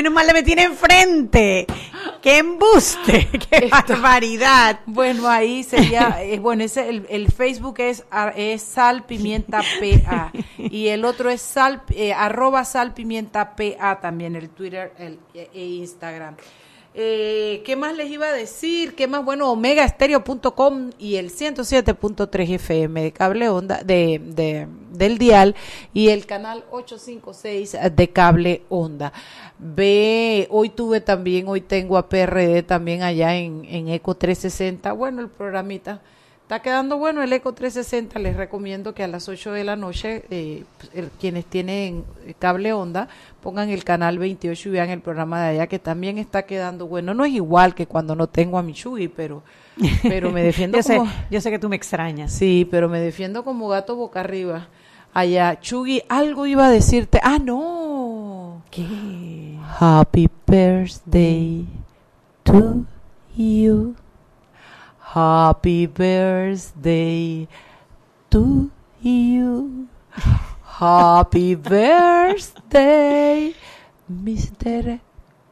Menos mal le metí enfrente. ¡Qué embuste! ¡Qué barbaridad! Bueno, ahí sería, eh, bueno, ese, el, el Facebook es, es Sal Pimienta PA y el otro es sal, eh, arroba Sal Pimienta PA también, el Twitter el, e, e Instagram. Eh, ¿Qué más les iba a decir? ¿Qué más? Bueno, omegaestereo.com y el 107.3 FM de cable onda de, de, del dial y el canal 856 de cable onda. Ve, hoy tuve también, hoy tengo a PRD también allá en, en Eco 360. Bueno, el programita Está quedando bueno el Eco 360. Les recomiendo que a las 8 de la noche, eh, quienes tienen cable onda, pongan el canal 28 y vean el programa de allá, que también está quedando bueno. No es igual que cuando no tengo a mi Chuy, pero, pero me defiendo yo como... Sé, yo sé que tú me extrañas. Sí, pero me defiendo como gato boca arriba. Allá, Chugi, algo iba a decirte. Ah, no. ¿Qué? Happy birthday to you. Happy birthday to you. Happy birthday, Mr.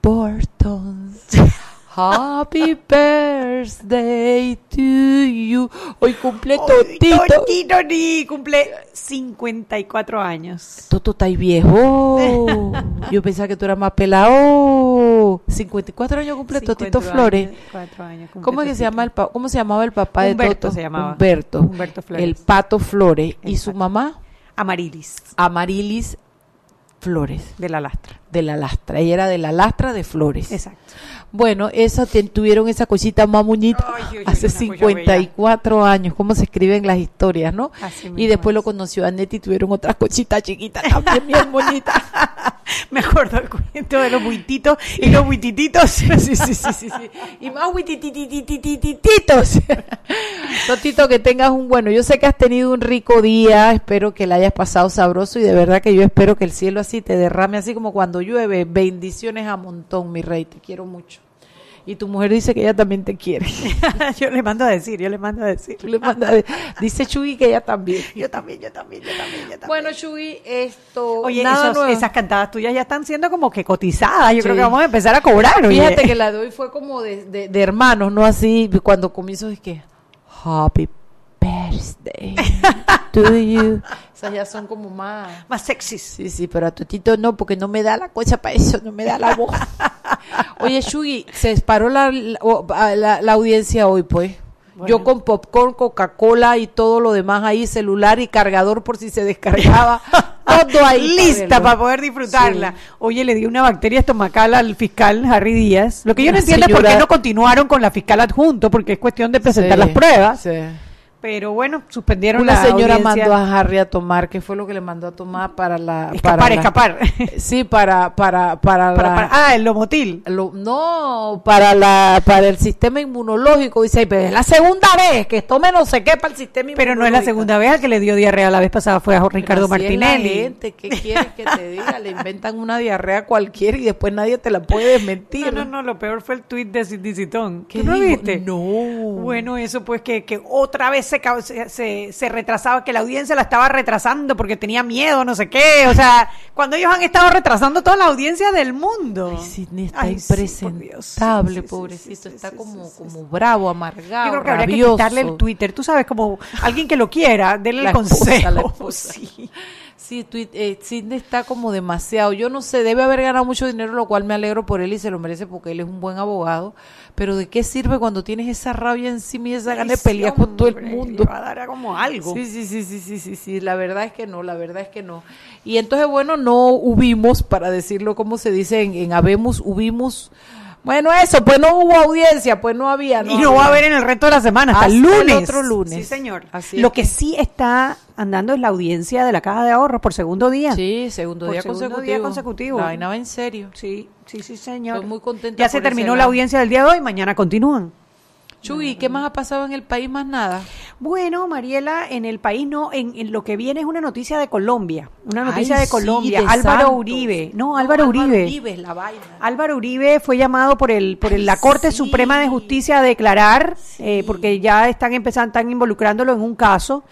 Burton. Happy birthday to you. Hoy cumple Totito. Totito ni cumple 54 años. Toto está viejo. Yo pensaba que tú eras más pelado. 54 años cumple Totito Flores. Años ¿Cómo, es que se llama el ¿Cómo se llamaba el papá Humberto de Toto? se llamaba. Humberto. Humberto Flores. El Pato Flores. ¿Y su mamá? Amarilis, Amarilis Flores. de la lastra. De la lastra. Ella era de la lastra de Flores. Exacto. Bueno, esa tuvieron esa cosita más oye, hace una cosa 54 años. ¿Cómo se escriben las historias, no? Así Y después lo conoció a Neti y tuvieron otras cositas chiquitas también bien bonitas. Me acuerdo el cuento de los buititos y los buitititos. Y más huitititititititos. Totito, que tengas un bueno. Yo sé que has tenido un rico día. Espero que la hayas pasado sabroso y de verdad que yo espero que el cielo así te derrame, así como cuando llueve. Bendiciones a montón, mi rey. Te quiero mucho. Y tu mujer dice que ella también te quiere. yo le mando a decir, yo le mando a decir. Tú le mandas- dice Chuy que ella también. Yo también, yo también, yo también, yo también. Bueno, Chuy, esto. Oye, nada esos- nuevo. esas cantadas tuyas ya están siendo como que cotizadas. Yo creo que vamos a empezar a cobrar. oye. Fíjate que la de hoy fue como de, de- de hermanos, no así. Cuando comienzo es que. Happy birthday to you. Esas ya son como más. más sexys. Sí, sí, pero a Totito no, porque no me da la cosa para eso, no me da la voz. Oye, Shugi, se disparó la, la, audiencia hoy, pues. Yo con popcorn, Coca-Cola y todo lo demás ahí, celular y cargador por si se descargaba. todo ahí. Lista para poder disfrutarla. Sí. Oye, le dio una bacteria estomacal al fiscal Harry Díaz. Lo que yo no entiendo es por qué señora- no continuaron con la fiscal adjunto, porque es cuestión de presentar Sí, las pruebas. sí. Pero bueno, suspendieron Una la señora audiencia. mandó a Harry a tomar, ¿qué fue lo que le mandó a tomar para la... escapar, para la- escapar. Sí, para, para, para, Para- la- para- ah, el lomotil. lo- no, para la, para el sistema inmunológico. Dice, pero es la segunda vez que tome no sé qué para el sistema Pero no es la inmunológico. segunda vez al que le dio diarrea la vez pasada fue a Pero Ricardo es la Martinelli. gente, ¿qué quieres que te diga? Le inventan una diarrea cualquiera y después nadie te la puede desmentir. No, no, no, lo peor fue el tuit de Citón. ¿Qué ¿Tú no viste? No. Bueno, eso pues que, que otra vez se, se, se, retrasaba, que la audiencia la estaba retrasando porque tenía miedo, no sé qué. O sea, cuando ellos han estado retrasando toda la audiencia del mundo. Ay, Sidney está Ay, impresentable, Sí, sí, sí, pobrecito. sí, está como, como bravo, amargado, Yo creo que habría que rabioso. quitarle el Twitter. Tú sabes, como alguien que lo quiera, denle La el esposa, consejo. la esposa. Sí. Sí, eh, Sidney está como demasiado. Yo no sé, debe haber ganado mucho dinero, lo cual me alegro por él y se lo merece porque él es un buen abogado. Pero ¿de qué sirve cuando tienes esa rabia encima y esa gana de pelear con todo el mundo? Va a dar como algo. Sí, sí, sí, sí, sí, sí, sí, la verdad es que no, la verdad es que no. Y entonces, bueno, no hubimos, para decirlo como se dice en, en Habemos, hubimos, bueno, eso, pues no hubo audiencia, pues no había. y no va a haber en el resto de la semana, hasta, el Hasta el lunes. otro lunes. Sí, señor. Así Lo que- que sí está andando es la audiencia de la Caja de Ahorros por segundo día. Sí, segundo Por día segundo consecutivo. día consecutivo. La vaina va en serio. Sí, sí, sí, señor. Estoy muy contenta Ya se terminó la audiencia del día de hoy, mañana continúan. Chuy, ¿qué más ha pasado en el país? Más nada. Bueno, Mariela, en el país no, en, en lo que viene es una noticia de Colombia, una noticia Ay, de sí, Colombia. de Álvaro Santos. Uribe, no, Álvaro Uribe. La vaina. Álvaro Uribe fue llamado por el por el- la Corte sí. Suprema de Justicia a declarar eh, porque ya están empezando están involucrándolo en un caso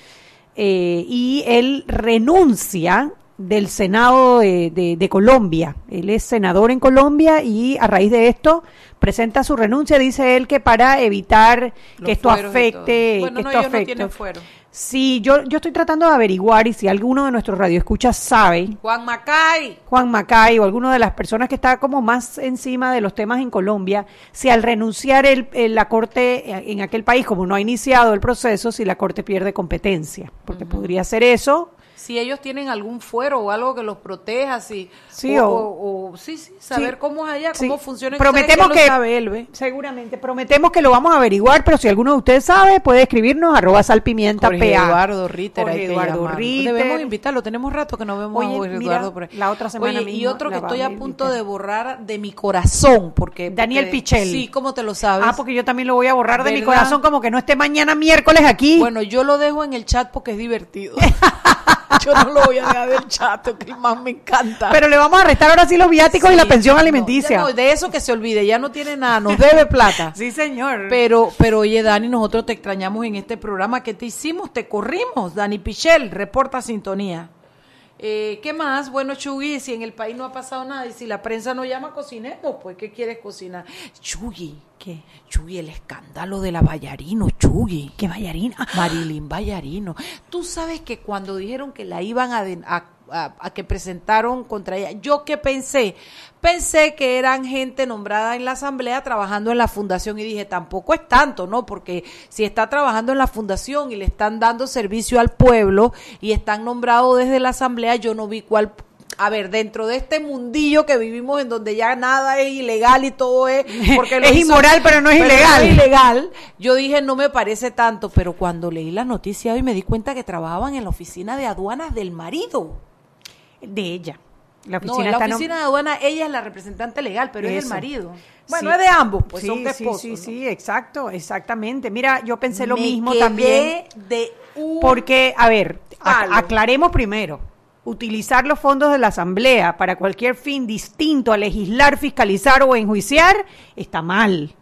eh, y él renuncia del Senado de, de- de Colombia. Él es senador en Colombia y a raíz de esto presenta su renuncia. Dice él que para evitar Los que esto afecte. Bueno, que no, esto ellos no afecte. tienen fuero. Sí, yo, yo estoy tratando de averiguar y si alguno de nuestros radioescuchas sabe, Juan Macay. Juan Macay o alguno de las personas que está como más encima de los temas en Colombia, si al renunciar el, el- la Corte eh, en aquel país, como no ha iniciado el proceso, si la Corte pierde competencia, porque podría ser eso. Si ellos tienen algún fuero o algo que los proteja, si, Sí, o, o- o- sí, sí, saber Sí. cómo es allá, Sí. cómo funciona. Prometemos ¿Sabes que, lo sabe seguramente, prometemos que lo vamos a averiguar, pero si alguno de ustedes sabe, puede escribirnos arroba salpimienta Jorge PA. Eduardo Ritter, Jorge hay que Eduardo. Ritter. Debemos invitarlo, tenemos rato que no vemos Oye, a Jorge mira, Eduardo la otra semana Oye, y otro que estoy a punto invitar. de borrar de mi corazón, porque... Daniel Pichel. Sí, ¿cómo te lo sabes? Ah, porque yo también lo voy a borrar de mi corazón, como que no esté mañana miércoles aquí. Bueno, yo lo dejo en el chat porque es divertido. yo no lo voy a dejar del chat, que más me encanta. pero le vamos a restar ahora sí los viáticos y la pensión alimenticia. no, de eso que se olvide, ya no tiene nada, nos debe plata. Sí, señor. Pero, pero oye, Dani, nosotros te extrañamos en este programa. ¿Qué te hicimos? Te corrimos. Dani Pichel, reporta sintonía. Eh, ¿Qué más? Bueno, Chugui, si en el país no ha pasado nada y si la prensa no llama, cocinemos. Pues, ¿qué quieres cocinar? Chugui, ¿Qué? Chugui, el escándalo de la Vallarino, Chugui. ¿Qué bailarina? Marilyn Vallarino. Tú sabes que cuando dijeron que la iban a, de- a- a- a que presentaron contra ella, yo qué pensé, pensé que eran gente nombrada en la asamblea trabajando en la fundación y dije, tampoco es tanto, ¿no? Porque si está trabajando en la fundación y le están dando servicio al pueblo y están nombrados desde la asamblea, yo no vi cuál a ver, dentro de este mundillo que vivimos en donde ya nada es ilegal y todo es porque lo Es hizo- inmoral, pero no es ilegal. ilegal. Yo dije, no me parece tanto, pero cuando leí la noticia hoy me di cuenta que trabajaban en la oficina de aduanas del marido. De ella. La oficina la está oficina de aduanas ella es la representante legal, pero es el marido. Bueno, Sí. es de ambos, pues sí, son de sí, esposos. Sí, ¿no? sí, exacto, exactamente. Mira, yo pensé lo Me mismo quedé también. de un Porque, a ver, palo. aclaremos primero. Utilizar los fondos de la Asamblea para cualquier fin distinto a legislar, fiscalizar o enjuiciar está mal.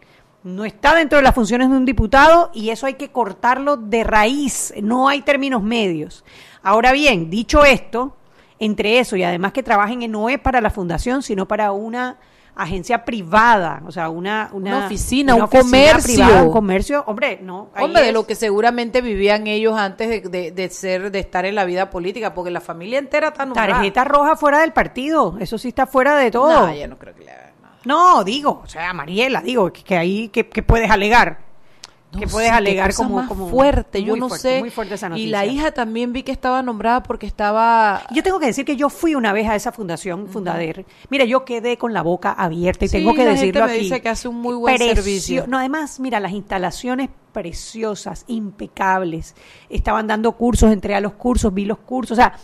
No está dentro de las funciones de un diputado y eso hay que cortarlo de raíz. No hay términos medios. Ahora bien, dicho esto, entre eso y además que trabajen en no es para la fundación, sino para una agencia privada, o sea, una, una, Una oficina, un oficina comercio. privada, un comercio, hombre, no. Hombre, de lo que seguramente vivían ellos antes de, de- de ser, de estar en la vida política, porque la familia entera está nombrada. Tarjeta roja fuera del partido, eso sí está fuera de todo. No, No, ya no creo que le hagan nada. digo, o sea, Mariela, digo, que, que ahí, que, que puedes alegar. Que puedes alegar como, como fuerte, yo no fuerte, sé. Muy fuerte esa y noticia. la hija también vi que estaba nombrada porque estaba Yo tengo que decir que yo fui una vez a esa fundación, Fundader. Mira, yo quedé con la boca abierta y Sí, tengo que la gente decirlo me aquí. dice que hace un muy buen Precio- servicio. No, además, mira, las instalaciones preciosas, impecables. Estaban dando cursos, entré a los cursos, vi los cursos, o sea,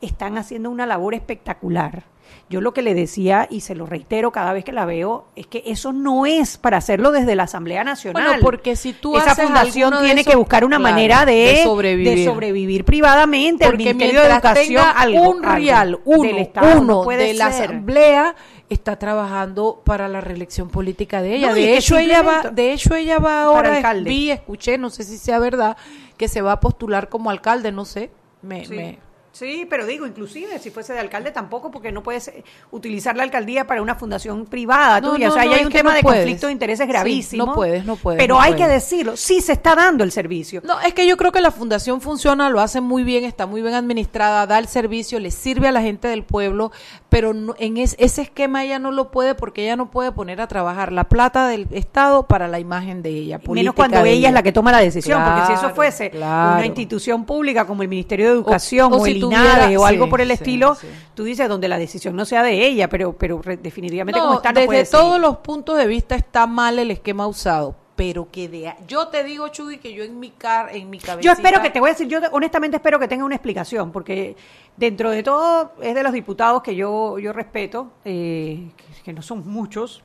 están haciendo una labor espectacular. Yo lo que le decía, y se lo reitero cada vez que la veo, es que eso no es para hacerlo desde la Asamblea Nacional. Bueno, porque si tú Esa haces fundación tiene esos- que buscar una claro, manera de, de sobrevivir. de sobrevivir privadamente. el porque Ministerio de Educación, tenga algo, un real, uno, del Estado, uno no de la asamblea está trabajando para la reelección política de ella. No, de hecho ella va, de hecho ella va ahora vi, escuché, no sé si sea verdad, que se va a postular como alcalde, no sé. Me, Sí. me- Sí, pero digo, inclusive si fuese de alcalde tampoco, porque no puedes eh, utilizar la alcaldía para una fundación privada No, tuya. no, o sea, ahí no, hay es un tema de puedes. conflicto de intereses Sí, gravísimo. no puedes, no puedes, Pero hay que decirlo, sí se está dando el servicio. No, es que yo creo que la fundación funciona, lo hace muy bien, está muy bien administrada, da el servicio, le sirve a la gente del pueblo, pero no- en es- ese esquema ella no lo puede porque ella no puede poner a trabajar la plata del Estado para la imagen de ella. Menos cuando ella es la que toma la decisión, porque si eso fuese claro. una institución pública como el Ministerio de Educación O- o, o si el tuviera- o algo sí, por el sí, estilo, sí. tú dices donde la decisión no sea de ella, pero pero definitivamente como está no desde puede todos los puntos de vista está mal el esquema usado, pero que de yo te digo Chuy que yo en mi car en mi cabeza Yo espero que te voy a decir, yo honestamente espero que tenga una explicación, porque dentro de todo es de los diputados que yo, yo respeto, eh, que, que no son muchos,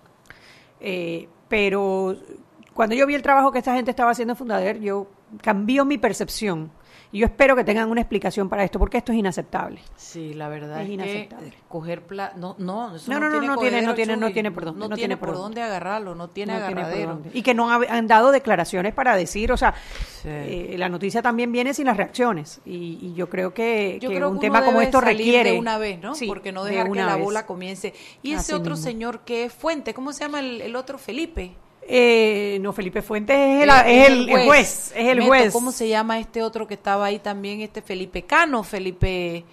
eh, pero cuando yo vi el trabajo que esta gente estaba haciendo en Fundader, yo cambió mi percepción. Y yo espero que tengan una explicación para esto, porque esto es inaceptable. Sí, la verdad Es es, inaceptable. que coger pla no, no, eso No, no, no, tiene no tiene- no tiene- no tiene por dónde, no, no tiene tiene por por dónde. agarrarlo, no tiene No tiene agarradero. dónde. Y que no ha- han dado declaraciones para decir, o sea, Sí. eh, la noticia también viene sin las reacciones. Y, y yo creo que, Yo que creo un que tema como esto salir requiere de una vez, ¿no? Sí, Porque no de dejar que una la vez. bola comience. Y Así ese otro mismo. señor que es Fuente, ¿cómo se llama el, el otro Felipe? Eh, no, Felipe Fuentes es el, Eh, es el- el juez. es el Meto, juez. ¿Cómo se llama este otro que estaba ahí también? Este Felipe Cano, Felipe...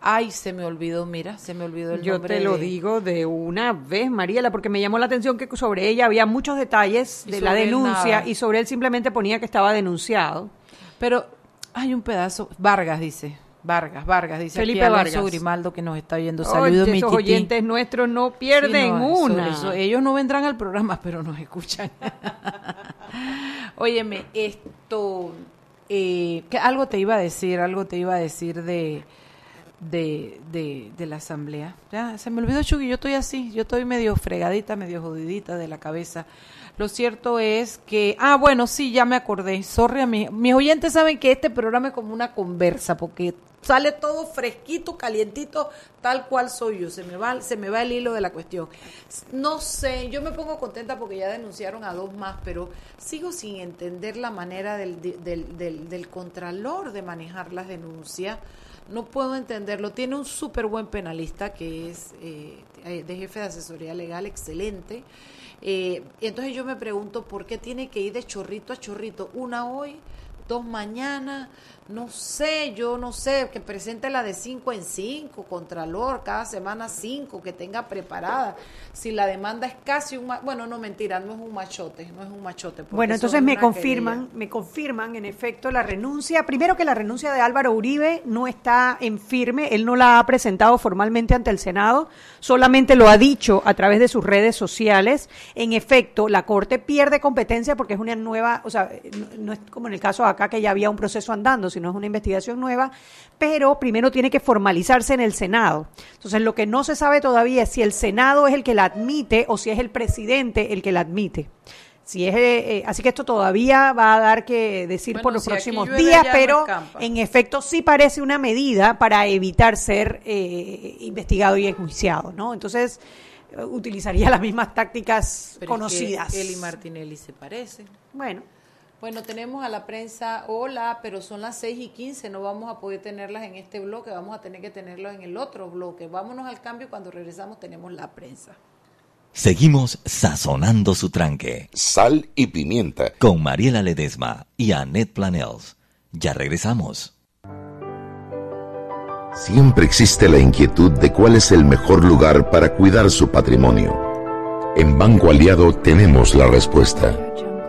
Ay, se me olvidó, mira, se me olvidó el Yo nombre te lo de- digo de una vez, Mariela, porque me llamó la atención que sobre ella había muchos detalles de la denuncia y sobre él simplemente ponía que estaba denunciado. Pero hay un pedazo, Vargas dice, Vargas, Vargas, dice Felipe aquí Vargas. Grimaldo que nos está viendo. Saludos, mi tití. oyentes nuestros no pierden Sí, no, eso- una. eso- ellos no vendrán al programa, pero nos escuchan. Óyeme, esto, eh, que algo te iba a decir, algo te iba a decir de, de, de, de la asamblea. Ya, se me olvidó, Chucky, yo estoy así, yo estoy medio fregadita, medio jodidita de la cabeza. Lo cierto es que, ah, bueno, sí, ya me acordé. Sorry a mi- mis oyentes saben que este programa es como una conversa, porque sale todo fresquito, calientito, tal cual soy yo. Se me va, se me va el hilo de la cuestión. No sé, yo me pongo contenta porque ya denunciaron a dos más, pero sigo sin entender la manera del, del, del, del contralor de manejar las denuncias. No puedo entenderlo. Tiene un súper buen penalista que es eh, de jefe de asesoría legal, excelente. Eh, entonces yo me pregunto por qué tiene que ir de chorrito a chorrito, una hoy, dos mañana, no sé, yo no sé, que presente la de cinco en cinco, Contralor, cada semana cinco, que tenga preparada. Si la demanda es casi un, bueno, no mentira, no es un machote, no es un machote. Bueno, entonces es me confirman, me confirman en efecto la renuncia. Primero que la renuncia de Álvaro Uribe no está en firme, él no la ha presentado formalmente ante el Senado, solamente lo ha dicho a través de sus redes sociales. En efecto, la Corte pierde competencia porque es una nueva, o sea, no, no es como en el caso de acá que ya había un proceso andando, sino es una investigación nueva, pero primero tiene que formalizarse en el Senado. Entonces, lo que no se sabe todavía es si el Senado es el que la admite o si es el presidente el que la admite. Si es, eh, eh, así que esto todavía va a dar que decir Bueno, por los si próximos días, no pero en efecto sí parece una medida para evitar ser eh, investigado y enjuiciado, ¿no? Entonces utilizaría las mismas tácticas Pero es que conocidas. y Martinelli se parecen. Bueno, Bueno, tenemos a la prensa, hola, pero son las 6 y 15, no vamos a poder tenerlas en este bloque, vamos a tener que tenerlas en el otro bloque. Vámonos al cambio, cuando regresamos tenemos la prensa. Seguimos sazonando su tranque sal y pimienta. con Mariela Ledesma y Annette Planels. Ya regresamos. Siempre existe la inquietud de cuál es el mejor lugar para cuidar su patrimonio. En Banco Aliado tenemos la respuesta.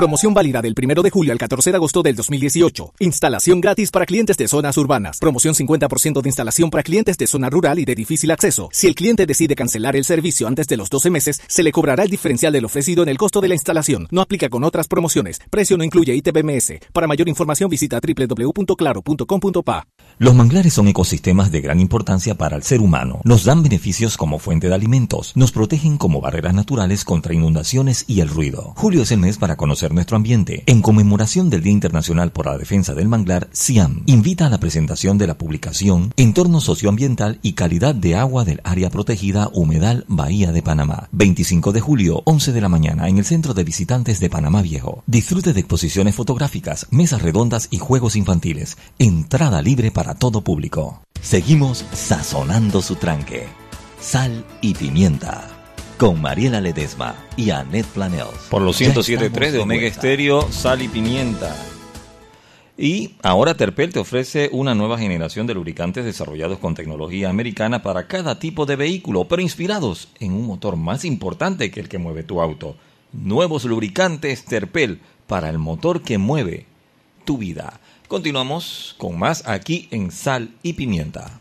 Promoción válida del 1 de julio al 14 de agosto del 2018. Instalación gratis para clientes de zonas urbanas. Promoción 50% de instalación para clientes de zona rural y de difícil acceso. Si el cliente decide cancelar el servicio antes de los 12 meses, se le cobrará el diferencial del ofrecido en el costo de la instalación. No aplica con otras promociones. Precio no incluye ITBMS. Para mayor información visita www.claro.com.pa. Los manglares son ecosistemas de gran importancia para el ser humano. Nos dan beneficios como fuente de alimentos, nos protegen como barreras naturales contra inundaciones y el ruido. Julio es el mes para conocer nuestro ambiente. En conmemoración del Día Internacional por la Defensa del Manglar, CIAM invita a la presentación de la publicación Entorno Socioambiental y Calidad de Agua del Área Protegida Humedal Bahía de Panamá. 25 de julio, 11 de la mañana, en el Centro de Visitantes de Panamá Viejo. Disfrute de exposiciones fotográficas, mesas redondas y juegos infantiles. Entrada libre para todo público. Seguimos sazonando su tranque. Sal y pimienta. Con Mariela Ledesma y Annette Planels. Por los Ya 107.3 estamos de Omega. Estéreo, sal y pimienta. Y ahora Terpel te ofrece una nueva generación de lubricantes desarrollados con tecnología americana para cada tipo de vehículo, pero inspirados en un motor más importante que el que mueve tu auto. Nuevos lubricantes Terpel para el motor que mueve tu vida. Continuamos con más aquí en Sal y Pimienta.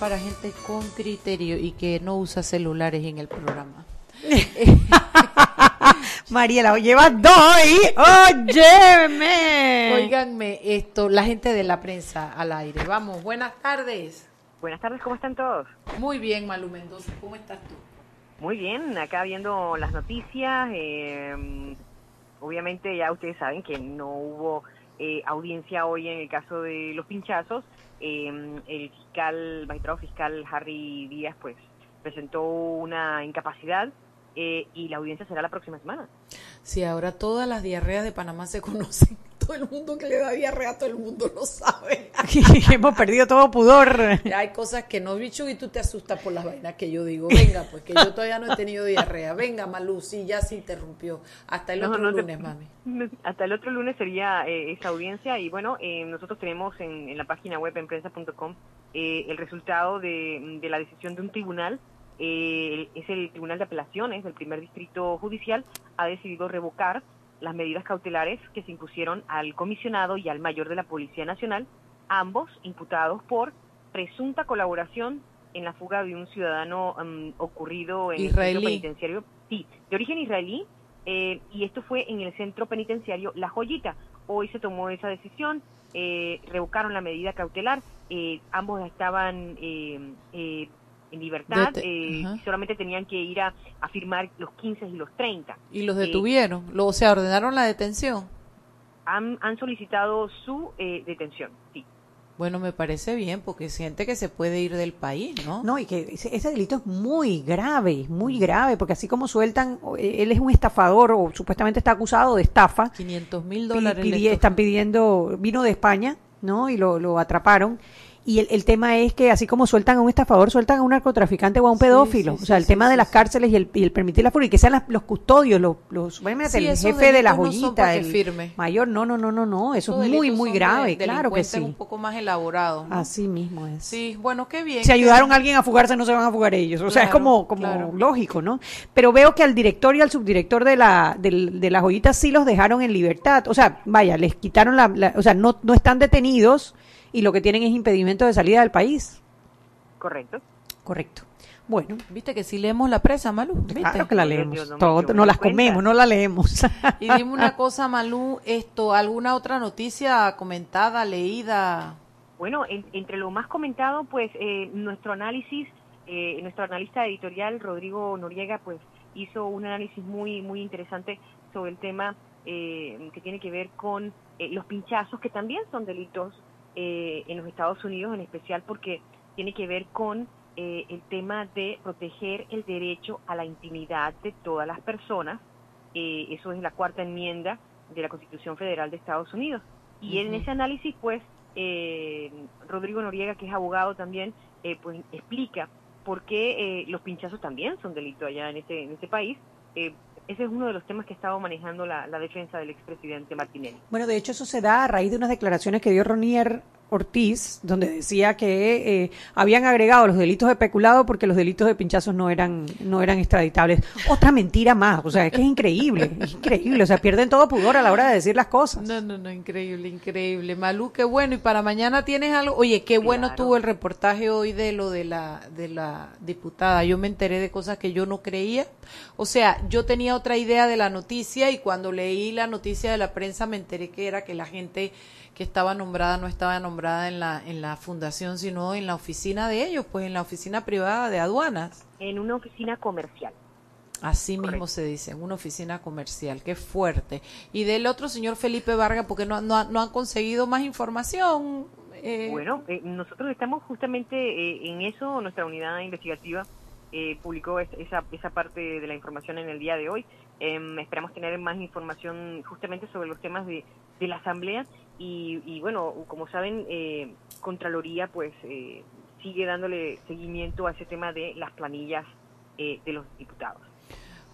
Para gente con criterio y que no usa celulares en el programa. Mariela, llevas dos ahí. ¡Óyeme! Óiganme esto, la gente de la prensa al aire. Vamos, buenas tardes. Buenas tardes, ¿cómo están todos? Muy bien, Malu Mendoza, ¿cómo estás tú? Muy bien, acá viendo las noticias. eh, obviamente ya ustedes saben que no hubo eh, audiencia hoy en el caso de los pinchazos. Eh, el fiscal, magistrado fiscal Harry Díaz, pues presentó una incapacidad eh, y la audiencia será la próxima semana. Si ahora todas las diarreas de Panamá se conocen, todo el mundo que le da diarrea, todo el mundo lo sabe. Hemos perdido todo pudor. Hay cosas que no, bicho, y tú te asustas por las vainas que yo digo. Venga, pues que yo todavía no he tenido diarrea. Venga, Malú, sí, ya se interrumpió. Hasta el No, otro no te- lunes, mami. Hasta el otro lunes sería eh, esa audiencia y bueno, eh, nosotros tenemos en, en la página web en prensa.com eh, el resultado de, de la decisión de un tribunal. eh, es el Tribunal de Apelaciones del primer distrito judicial ha decidido revocar las medidas cautelares que se impusieron al comisionado y al mayor de la Policía Nacional, ambos imputados por presunta colaboración en la fuga de un ciudadano mm, ocurrido en el centro penitenciario, sí, de origen israelí, eh, y esto fue en el centro penitenciario La Joyita. Hoy se tomó esa decisión, eh, revocaron la medida cautelar, eh, ambos estaban eh, eh, en libertad Dete- eh, y solamente tenían que ir a, a firmar los 15 y los 30. Y los Eh, detuvieron, lo, o sea, ordenaron la detención. han, han solicitado su eh, detención, sí. Bueno, me parece bien, porque siente que se puede ir del país, ¿no? No, y que ese, ese delito es muy grave, muy grave, porque así como sueltan, eh, él es un estafador o supuestamente está acusado de estafa. 500 mil dólares. pidi- están pidiendo, vino de España, ¿no? Y lo, lo atraparon. Y el, el tema es que así como sueltan a un estafador, sueltan a un narcotraficante o a un pedófilo. sí, o sea, sí, el tema de las cárceles y el, y el permitir la fuga, y que sean las- los custodios, los, los el jefe de la no joyita, que el firme. mayor, no, no, no, no, no, eso es muy, muy son de grave, claro que sí. un poco más elaborados. ¿no? Así mismo es. Sí, bueno, qué bien. si ayudaron a alguien a fugarse, no se van a fugar ellos. O sea, es como, como claro. lógico, ¿no? Pero veo que al director y al subdirector de la, del- de la joyita sí los dejaron en libertad. O sea, vaya, les quitaron la, la- o sea, no, no están detenidos y lo que tienen es impedimento de salida del país. Correcto. Correcto. Bueno, Viste que si leemos la presa, Malú. ¿viste? claro que la leemos. Dios, no Todo- yo las cuenta. comemos, no la leemos. Y dime una cosa, Malú, esto, ¿alguna otra noticia comentada, leída? Bueno, en- entre lo más comentado, pues eh, nuestro análisis, eh, nuestro analista editorial Rodrigo Noriega, pues hizo un análisis muy muy interesante sobre el tema eh, que tiene que ver con eh, los pinchazos, que también son delitos eh, en los Estados Unidos, en especial porque tiene que ver con eh, el tema de proteger el derecho a la intimidad de todas las personas. Eh, eso es la cuarta enmienda de la Constitución Federal de Estados Unidos. Y en ese análisis, pues, eh, Rodrigo Noriega, que es abogado también, eh, pues explica por qué eh, los pinchazos también son delito allá en ese, en ese país. Ese es uno de los temas que ha estado manejando la, la defensa del expresidente Martinelli. Bueno, de hecho eso se da a raíz de unas declaraciones que dio Ronier Ortiz, donde decía que eh, habían agregado los delitos de peculado porque los delitos de pinchazos no eran no eran extraditables. Otra mentira más, o sea, es que es increíble, es increíble, o sea, pierden todo pudor a la hora de decir las cosas. No, no, no, increíble, increíble. Malú, qué bueno. Y para mañana tienes algo. Oye, qué bueno Claro. tuvo el reportaje hoy de lo de la, de la diputada. Yo me enteré de cosas que yo no creía. O sea, yo tenía otra idea de la noticia y cuando leí la noticia de la prensa me enteré que era que la gente que estaba nombrada no estaba nombrada en la, en la fundación, sino en la oficina de ellos, pues en la oficina privada de aduanas. En una oficina comercial. Así mismo se dice, en una oficina comercial, qué fuerte. Y del otro señor Felipe Vargas, porque no, no, no han conseguido más información. Eh, Bueno, eh, nosotros estamos justamente eh, en eso, nuestra unidad investigativa eh, publicó es- esa, esa parte de la información en el día de hoy. Em, esperamos tener más información justamente sobre los temas de, de la Asamblea y, y bueno, como saben, eh, Contraloría pues eh, sigue dándole seguimiento a ese tema de las planillas eh, de los diputados.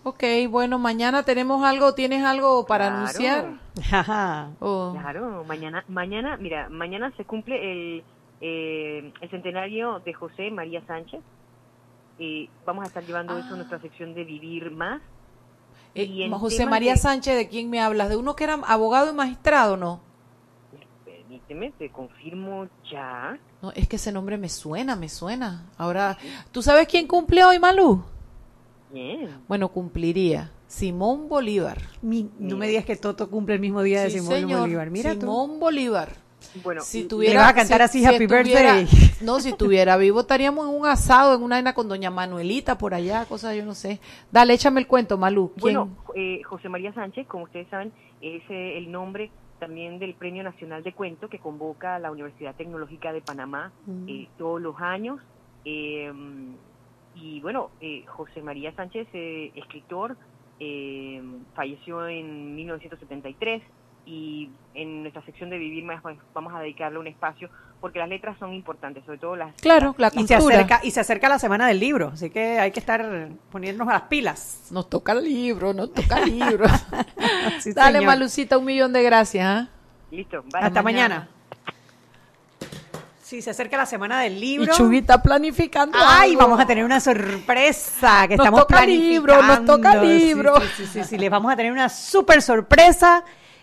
Ok, bueno, mañana tenemos algo, ¿tienes algo para Claro. anunciar? Oh. Claro, mañana, mañana, mira, mañana se cumple el, eh, el centenario de José María Sánchez. Eh, vamos a estar llevando eso en nuestra sección de Vivir Más. Eh, Y José María de- Sánchez, ¿de quién me hablas? ¿De uno que era abogado y magistrado, no? Permíteme, te confirmo ya. No, es que ese nombre me suena, me suena. Ahora, ¿tú sabes quién cumple hoy, Malú? Bien. Bueno, cumpliría. Simón Bolívar. Mi- no me digas que Toto cumple el mismo día de Simón señor. Bolívar. Mira tú. Simón Bolívar. Bueno, Si tuviera, Le vas a cantar así, Happy Birthday. No, si estuviera vivo estaríamos en un asado, en una vaina con doña Manuelita por allá, cosas yo no sé. Dale, échame el cuento, Malú. ¿Quién? Bueno, eh, José María Sánchez, como ustedes saben, es eh, el nombre también del Premio Nacional de Cuento que convoca la Universidad Tecnológica de Panamá eh, todos los años. Eh, y bueno, eh, José María Sánchez, eh, escritor, eh, falleció en 1973 y en nuestra sección de Vivir Más vamos a dedicarle un espacio porque las letras son importantes, sobre todo las... Claro, la Y se, cultura. acerca, y se acerca la semana del libro, así que hay que estar poniéndonos a las pilas. Nos toca el libro, nos toca el libro. Sí, Dale, señor. Malucita, un millón de gracias. ¿ah? Listo, bye. Hasta mañana. Sí, se acerca la semana del Y libro. Chubita planificando. Ay, algo. vamos a tener una sorpresa que Nos estamos toca libro, planificando. nos toca Sí, libro. Sí, sí, sí, sí, les vamos a tener una súper sorpresa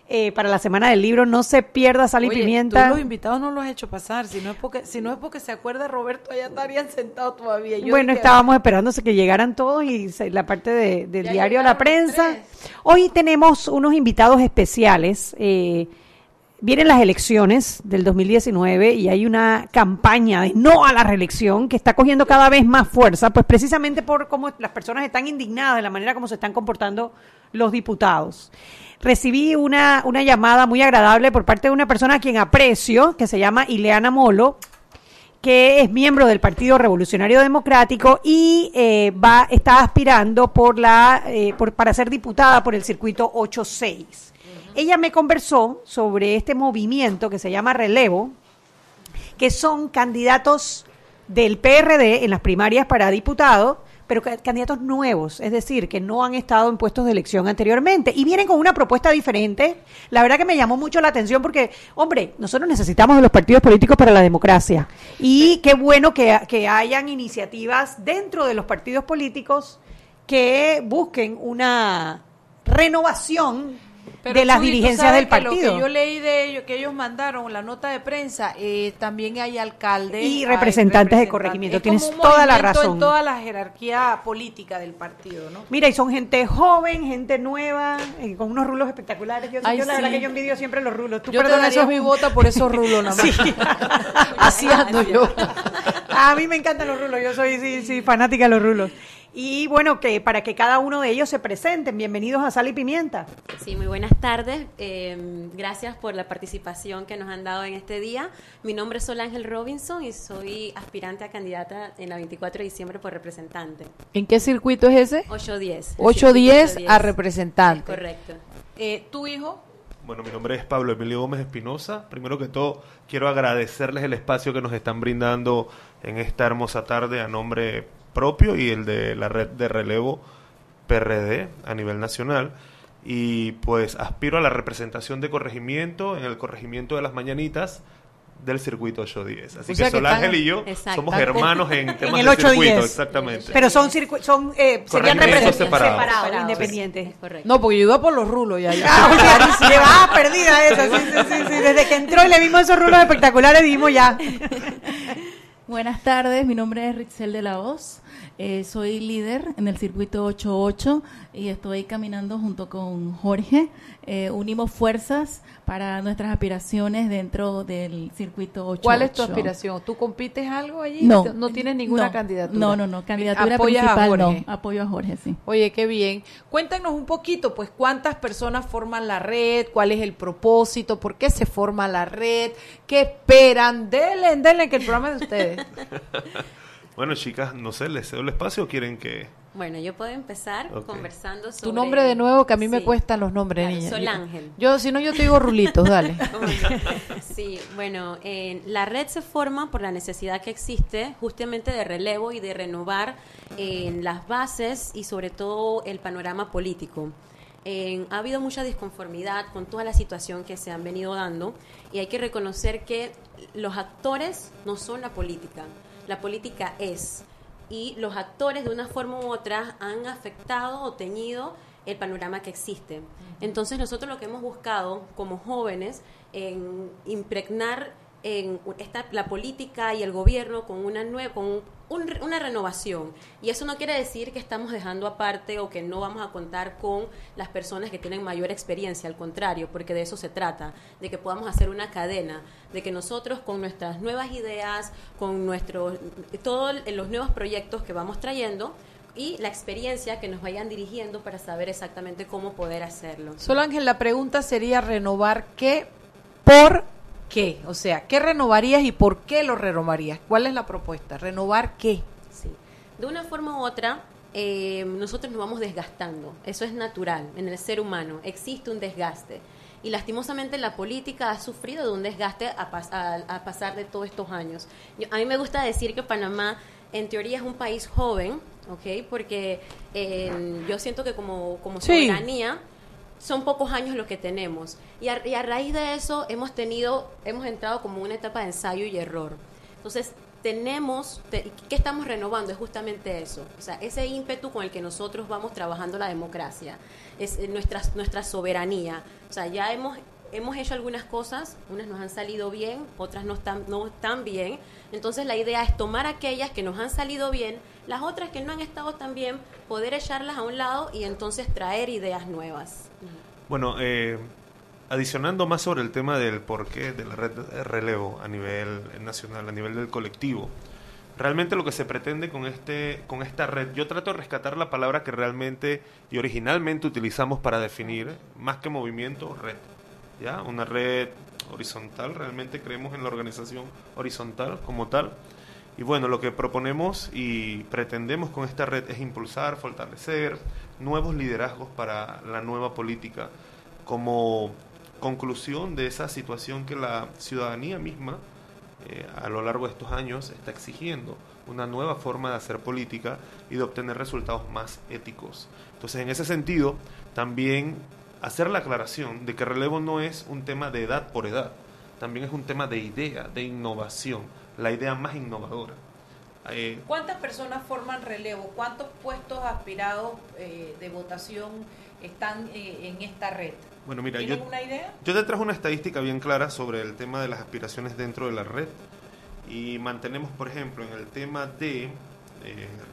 eh, para la semana del libro. No se pierda Sal y Oye, Pimienta. tú los invitados no los has hecho pasar. Si no es porque, si no es porque se acuerda Roberto, allá estarían sentados todavía. Yo bueno, estábamos esperándose que llegaran todos y se- la parte de- del Ya diario La llegaron los Prensa. tres. Hoy tenemos unos invitados especiales. eh, vienen las elecciones del 2019 y hay una campaña de no a la reelección que está cogiendo cada vez más fuerza, pues precisamente por cómo las personas están indignadas de la manera como se están comportando los diputados. Recibí una, una llamada muy agradable por parte de una persona a quien aprecio, que se llama Ileana Molo, que es miembro del Partido Revolucionario Democrático y eh, va está aspirando por la eh, por- para ser diputada por el circuito 86. Ella me conversó sobre este movimiento que se llama Relevo, que son candidatos del PRD en las primarias para diputado, pero ca- candidatos nuevos, es decir, que no han estado en puestos de elección anteriormente y vienen con una propuesta diferente. La verdad que me llamó mucho la atención porque, hombre, nosotros necesitamos de los partidos políticos para la democracia y qué bueno que, que hayan iniciativas dentro de los partidos políticos que busquen una renovación Pero, de las Chuy, dirigencias del partido. Lo que yo leí de ellos, que ellos mandaron, la nota de prensa, eh, también hay alcaldes Y representantes de corregimiento. Es Tienes toda la razón. En toda la jerarquía política del partido, ¿no? Mira, y son gente joven, gente nueva, eh, con unos rulos espectaculares. Yo, Ay, yo la sí. verdad que yo envidio siempre los rulos. ¿Tú Yo te daría mi vota por esos rulos nada más. Sí. Así ando yo. A mí me encantan los rulos, yo soy sí, sí, fanática de los rulos. Y bueno, que para que cada uno de ellos se presenten, bienvenidos a Sal y Pimienta. Sí, muy buenas tardes. Eh, gracias por la participación que nos han dado en este día. Mi nombre es Sol Ángel Robinson y soy aspirante a candidata en la 24 de diciembre por representante. ¿En qué circuito es ese? 810. el 810 circuito a representante. Es correcto. Eh, ¿Tu hijo? Bueno, mi nombre es Pablo Emilio Gómez Espinosa. Primero que todo, quiero agradecerles el espacio que nos están brindando en esta hermosa tarde a nombre propio y el de la red de relevo PRD a nivel nacional. Y pues aspiro a la representación de corregimiento en el corregimiento de las mañanitas del circuito 810. Así O sea que que Sol están- Ángel y yo somos hermanos en temas el de 810. circuito, exactamente. Pero son, son eh, serían representantes separados. independientes. es correcto. No, porque yo iba por los rulos ya. ya. Ah, oye, llevaba perdida esa, sí, sí, sí, sí. Desde que entró y le vimos esos rulos espectaculares, dijimos ya. Buenas tardes, mi nombre es Ritzel de la Hoz. Eh, soy líder en el circuito 88 y estoy caminando junto con Jorge. Eh, unimos fuerzas para nuestras aspiraciones dentro del circuito 88. ¿Cuál es tu aspiración? ¿Tú compites algo allí? No. ¿No tienes ninguna no, candidatura? No, no, no. Candidatura ¿Apoyas a Jorge? no. Apoyo a Jorge, sí. Oye, qué bien. Cuéntanos un poquito, pues, cuántas personas forman la red, cuál es el propósito, por qué se forma la red, qué esperan. Denle, denle, que el programa es de ustedes. Bueno, chicas, no sé, ¿les cedo el espacio o quieren que...? Bueno, yo puedo empezar Ok. conversando sobre... Tu nombre de nuevo, que a mí me Sí. cuestan los nombres, Claro, niña. Sol Yo- Ángel. Yo, si no, yo te digo rulitos, dale. Sí, bueno, eh, la red se forma por la necesidad que existe justamente de relevo y de renovar eh, las bases y sobre todo el panorama político. Eh, ha habido mucha disconformidad con toda la situación que se han venido dando y hay que reconocer que los actores no son la política, la política es y los actores de una forma u otra han afectado o teñido el panorama que existe. Entonces nosotros lo que hemos buscado como jóvenes en impregnar en esta, la política y el gobierno con una nueva con un- una renovación y eso no quiere decir que estamos dejando aparte o que no vamos a contar con las personas que tienen mayor experiencia al contrario porque de eso se trata de que podamos hacer una cadena de que nosotros con nuestras nuevas ideas con nuestros todos los nuevos proyectos que vamos trayendo y la experiencia que nos vayan dirigiendo para saber exactamente cómo poder hacerlo. Sol Ángel, la pregunta sería renovar qué por qué. O sea, ¿qué renovarías y por qué lo renovarías? ¿Cuál es la propuesta? ¿Renovar qué? Sí. De una forma u otra, eh, nosotros nos vamos desgastando. Eso es natural en el ser humano. Existe un desgaste. Y lastimosamente la política ha sufrido de un desgaste a, pas- a- a pasar de todos estos años. Yo- a mí me gusta decir que Panamá, en teoría, es un país joven, ¿ok? Porque eh, yo siento que como, como Sí. Son pocos años los que tenemos. Y a, y a raíz de eso hemos tenido, hemos entrado como una etapa de ensayo y error. Entonces, tenemos, te- ¿qué estamos renovando? Es justamente eso. O sea, ese ímpetu con el que nosotros vamos trabajando la democracia, es eh, nuestra, nuestra soberanía. O sea, ya hemos, hemos hecho algunas cosas, unas nos han salido bien, otras no están, no están bien. Entonces, la idea es tomar aquellas que nos han salido bien, las otras que no han estado tan bien, poder echarlas a un lado y entonces traer ideas nuevas. Bueno, eh, adicionando más sobre el tema del porqué de la red de relevo a nivel nacional, a nivel del colectivo, realmente lo que se pretende con este con esta red, yo trato de rescatar la palabra que realmente y originalmente utilizamos para definir más que movimiento, red, ya, una red horizontal, realmente creemos en la organización horizontal como tal. Y bueno, lo que proponemos y pretendemos con esta red es impulsar, fortalecer nuevos liderazgos para la nueva política como conclusión de esa situación que la ciudadanía misma eh, a lo largo de estos años está exigiendo una nueva forma de hacer política y de obtener resultados más éticos. Entonces, en ese sentido, también hacer la aclaración de que relevo no es un tema de edad por edad, también es un tema de idea, de innovación, la idea más innovadora. Eh, ¿Cuántas personas forman relevo? ¿Cuántos puestos aspirados eh, de votación están eh, en esta red? bueno, mira, ¿Tienen yo, una idea? Yo te trajo una estadística bien clara sobre el tema de las aspiraciones dentro de la red y mantenemos, por ejemplo, en el tema de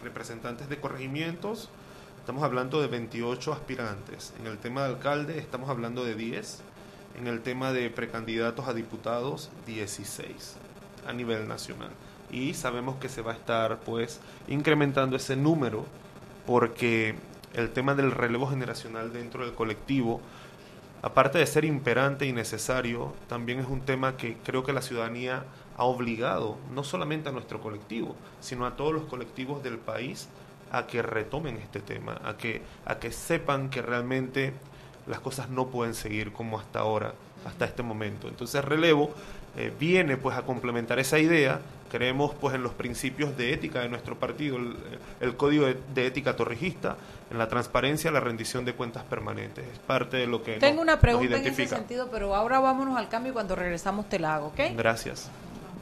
representantes de corregimientos, estamos hablando de 28 aspirantes. En el tema de alcalde estamos hablando de 10. En el tema de precandidatos a diputados, 16 a nivel nacional. Y sabemos que se va a estar pues incrementando ese número porque el tema del relevo generacional dentro del colectivo aparte de ser imperante y necesario, también es un tema que creo que la ciudadanía ha obligado, no solamente a nuestro colectivo, sino a todos los colectivos del país a que retomen este tema, a que, a que sepan que realmente las cosas no pueden seguir como hasta ahora, hasta este momento. Entonces relevo eh, viene pues a complementar esa idea, creemos pues en los principios de ética de nuestro partido, el, el código de, de ética torrijista, en la transparencia, la rendición de cuentas permanentes. Es parte de lo que Tengo nos- una nos pregunta en ese sentido, pero ahora vámonos al cambio y cuando regresamos te la hago, ¿ok? Gracias.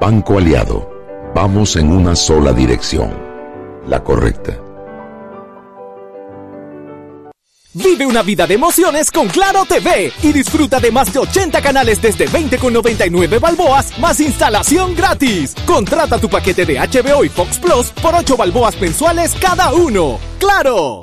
Banco Aliado, vamos en una sola dirección, la correcta. Vive una vida de emociones con Claro TV y disfruta de más de 80 canales desde 20,99 balboas más instalación gratis. Contrata tu paquete de HBO y Fox Plus por 8 balboas mensuales cada uno. Claro.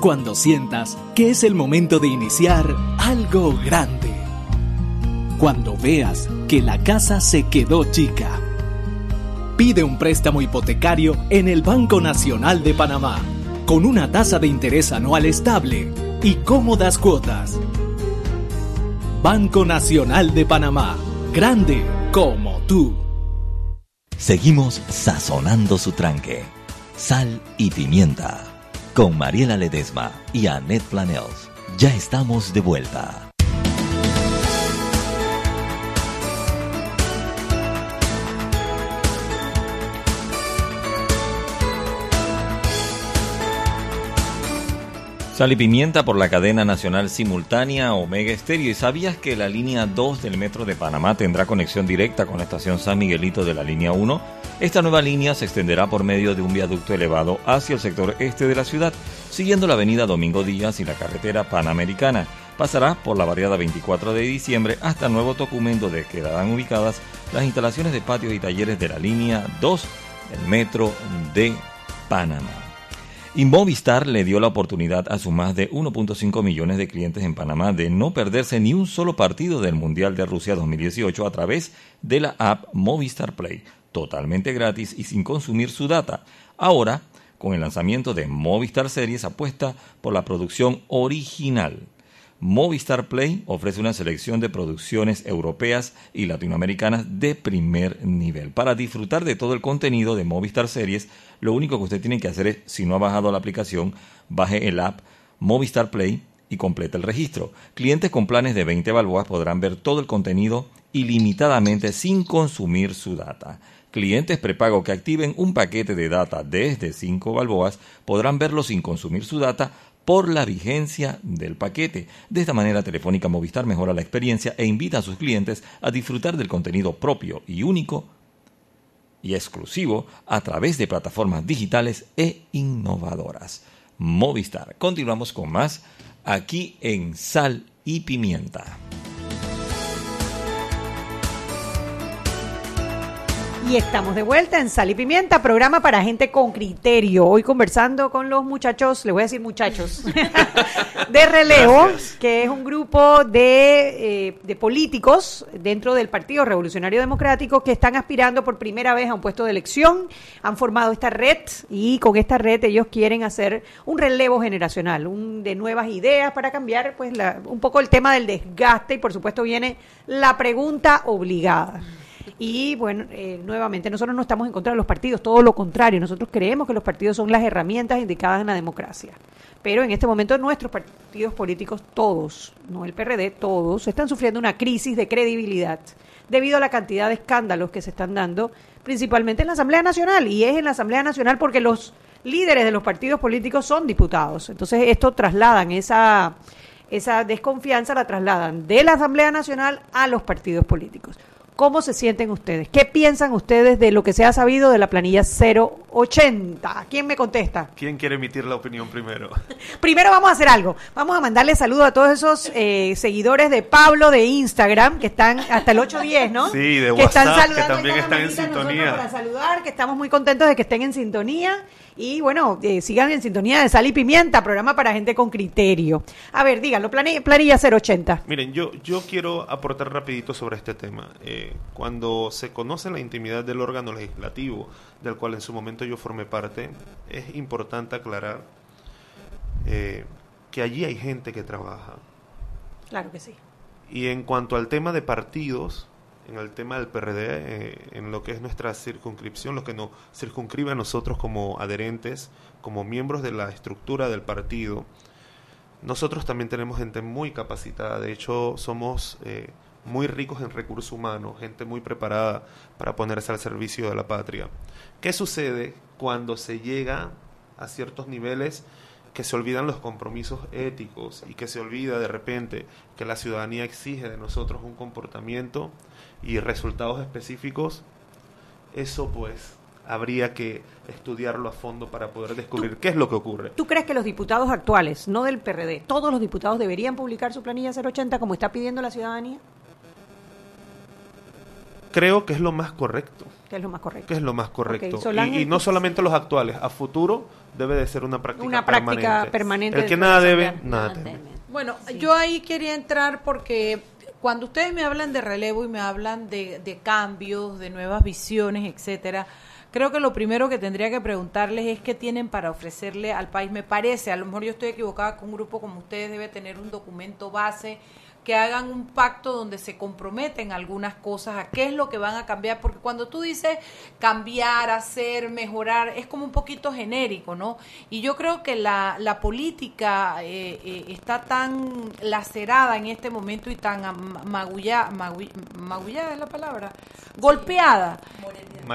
Cuando sientas que es el momento de iniciar algo grande. Cuando veas que la casa se quedó chica. Pide un préstamo hipotecario en el Banco Nacional de Panamá, con una tasa de interés anual estable y cómodas cuotas. Banco Nacional de Panamá, grande como tú. Seguimos sazonando su tranque. Sal y pimienta. Con Mariela Ledesma y Annette Planels. Ya estamos de vuelta. Sal y pimienta por la cadena nacional simultánea Omega Estéreo. ¿Y sabías que la línea 2 del metro de Panamá tendrá conexión directa con la estación San Miguelito de la línea 1? Esta nueva línea se extenderá por medio de un viaducto elevado hacia el sector este de la ciudad, siguiendo la avenida Domingo Díaz y la carretera Panamericana. Pasará por la variada 24 de diciembre hasta el nuevo documento donde quedarán ubicadas las instalaciones de patios y talleres de la línea 2 del metro de Panamá. Inmovistar le dio la oportunidad a sus más de 1.5 millones de clientes en Panamá de no perderse ni un solo partido del Mundial de Rusia 2018 a través de la app Movistar Play, totalmente gratis y sin consumir su data. Ahora, con el lanzamiento de Movistar Series, apuesta por la producción original. Movistar Play ofrece una selección de producciones europeas y latinoamericanas de primer nivel. Para disfrutar de todo el contenido de Movistar Series, lo único que usted tiene que hacer es, si no ha bajado la aplicación, baje el app Movistar Play y complete el registro. Clientes con planes de 20 balboas podrán ver todo el contenido ilimitadamente sin consumir su data. Clientes prepago que activen un paquete de data desde 5 balboas podrán verlo sin consumir su data por la vigencia del paquete. De esta manera, Telefónica Movistar mejora la experiencia e invita a sus clientes a disfrutar del contenido propio y único y exclusivo a través de plataformas digitales e innovadoras. Movistar. Continuamos con más aquí en Sal y Pimienta. Y estamos de vuelta en Sal y Pimienta, programa para gente con criterio. Hoy conversando con los muchachos, le voy a decir muchachos, de Relevo, que es un grupo de, eh, de políticos dentro del Partido Revolucionario Democrático que están aspirando por primera vez a un puesto de elección. Han formado esta red y con esta red ellos quieren hacer un relevo generacional, un de nuevas ideas para cambiar pues la- un poco el tema del desgaste y por supuesto viene la pregunta obligada. Y bueno, eh, nuevamente, nosotros no estamos en contra de los partidos, todo lo contrario, nosotros creemos que los partidos son las herramientas indicadas en la democracia. Pero en este momento nuestros partidos políticos, todos, no el PRD, todos, están sufriendo una crisis de credibilidad debido a la cantidad de escándalos que se están dando, principalmente en la Asamblea Nacional. Y es en la Asamblea Nacional porque los líderes de los partidos políticos son diputados. Entonces esto trasladan esa, esa desconfianza, la trasladan de la Asamblea Nacional a los partidos políticos. ¿Cómo se sienten ustedes? ¿Qué piensan ustedes de lo que se ha sabido de la planilla cero. 80. ¿Quién me contesta? ¿Quién quiere emitir la opinión primero? primero vamos a hacer algo. Vamos a mandarle saludos a todos esos eh, seguidores de Pablo de Instagram que están hasta el 810, ¿no? Sí, de que WhatsApp, están saludando que también están en sintonía. Para saludar, que estamos muy contentos de que estén en sintonía. Y bueno, eh, sigan en sintonía de Sal y Pimienta, programa para gente con criterio. A ver, díganlo, planilla, planilla 080. Miren, yo, yo quiero aportar rapidito sobre este tema. Eh, cuando se conoce la intimidad del órgano legislativo, del cual en su momento yo formé parte, es importante aclarar eh, que allí hay gente que trabaja. Claro que sí. Y en cuanto al tema de partidos, en el tema del PRD, eh, en lo que es nuestra circunscripción, lo que nos circunscribe a nosotros como adherentes, como miembros de la estructura del partido, nosotros también tenemos gente muy capacitada. De hecho, somos eh, muy ricos en recursos humanos, gente muy preparada para ponerse al servicio de la patria. ¿Qué sucede cuando se llega a ciertos niveles que se olvidan los compromisos éticos y que se olvida de repente que la ciudadanía exige de nosotros un comportamiento y resultados específicos? Eso pues habría que estudiarlo a fondo para poder descubrir qué es lo que ocurre. ¿Tú crees que los diputados actuales, no del PRD, todos los diputados deberían publicar su planilla 080 como está pidiendo la ciudadanía? Creo que es lo más correcto. Que es lo más correcto. que es lo más correcto. Y, y no ¿tú- solamente los actuales, a futuro debe de ser una práctica Una práctica permanente. permanente El que nada debe, nada Nada teme. teme. Bueno, yo ahí quería entrar porque cuando ustedes me hablan de relevo y me hablan de, de cambios, de nuevas visiones, etcétera, creo que lo primero que tendría que preguntarles es qué tienen para ofrecerle al país. Me parece, a lo mejor yo estoy equivocada, que un grupo como ustedes debe tener un documento base que hagan un pacto donde se comprometen algunas cosas a qué es lo que van a cambiar, porque cuando tú dices cambiar, hacer, mejorar, es como un poquito genérico, ¿no? Y yo creo que la, la política eh, eh, está tan lacerada en este momento y tan am- magulla, magui- magullada es la palabra, golpeada,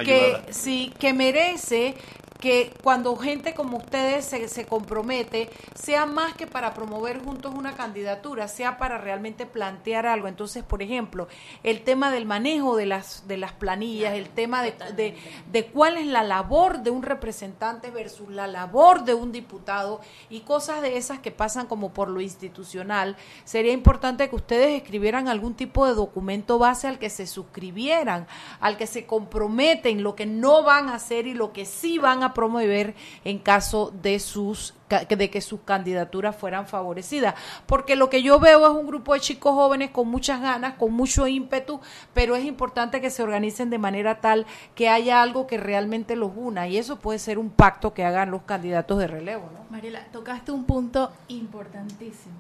que sí, que merece que cuando gente como ustedes se, se compromete, sea más que para promover juntos una candidatura, sea para realmente plantear algo. Entonces, por ejemplo, el tema del manejo de las, de las planillas, el tema de, de, de cuál es la labor de un representante versus la labor de un diputado y cosas de esas que pasan como por lo institucional, sería importante que ustedes escribieran algún tipo de documento base al que se suscribieran, al que se comprometen lo que no van a hacer y lo que sí van a promover en caso de sus de que sus candidaturas fueran favorecidas, porque lo que yo veo es un grupo de chicos jóvenes con muchas ganas, con mucho ímpetu, pero es importante que se organicen de manera tal que haya algo que realmente los una y eso puede ser un pacto que hagan los candidatos de relevo, ¿no? Mariela, tocaste un punto importantísimo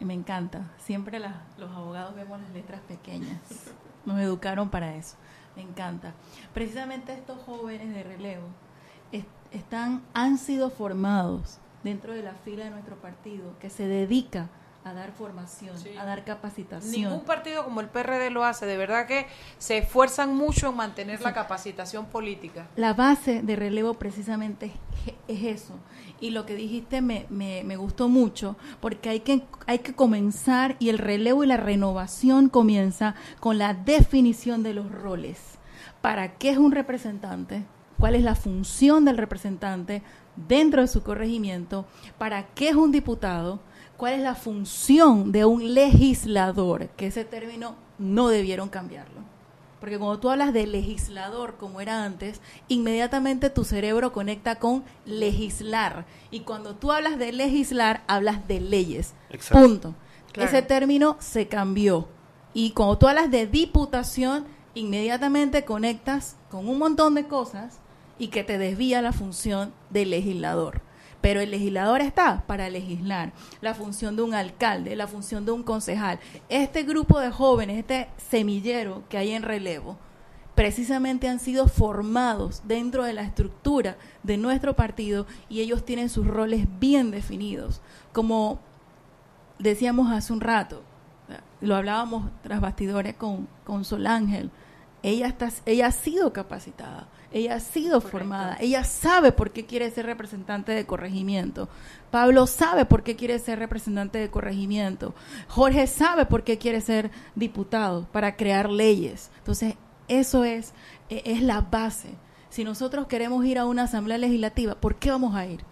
y me encanta. Siempre la- los abogados vemos las letras pequeñas. Nos educaron para eso. Me encanta. Precisamente estos jóvenes de relevo están, han sido formados dentro de la fila de nuestro partido que se dedica a dar formación, a dar capacitación. Ningún partido como el PRD lo hace, de verdad que se esfuerzan mucho en mantener la capacitación política. La base de relevo precisamente es, es eso. Y lo que dijiste me, me, me gustó mucho porque hay que, hay que comenzar y el relevo y la renovación comienza con la definición de los roles. ¿Para qué es un representante? ¿Cuál es la función del representante dentro de su corregimiento? ¿Para qué es un diputado? ¿Cuál es la función de un legislador? Que ese término no debieron cambiarlo. Porque cuando tú hablas de legislador, como era antes, inmediatamente tu cerebro conecta con legislar. Y cuando tú hablas de legislar, hablas de leyes. Exacto. Punto. Claro. Ese término se cambió. Y cuando tú hablas de diputación, inmediatamente conectas con un montón de cosas y que te desvía la función del legislador. Pero el legislador está para legislar. La función de un alcalde, la función de un concejal. Este grupo de jóvenes, este semillero que hay en relevo, precisamente han sido formados dentro de la estructura de nuestro partido y ellos tienen sus roles bien definidos. Como decíamos hace un rato, lo hablábamos tras bastidores con, con Sol Ángel, ella, está, ella ha sido capacitada, ella ha sido formada, ella sabe por qué quiere ser representante de corregimiento. Pablo sabe por qué quiere ser representante de corregimiento. Jorge sabe por qué quiere ser diputado, para crear leyes. Entonces, eso es, eh, es la base. Si nosotros queremos ir a una asamblea legislativa, ¿por qué vamos a ir?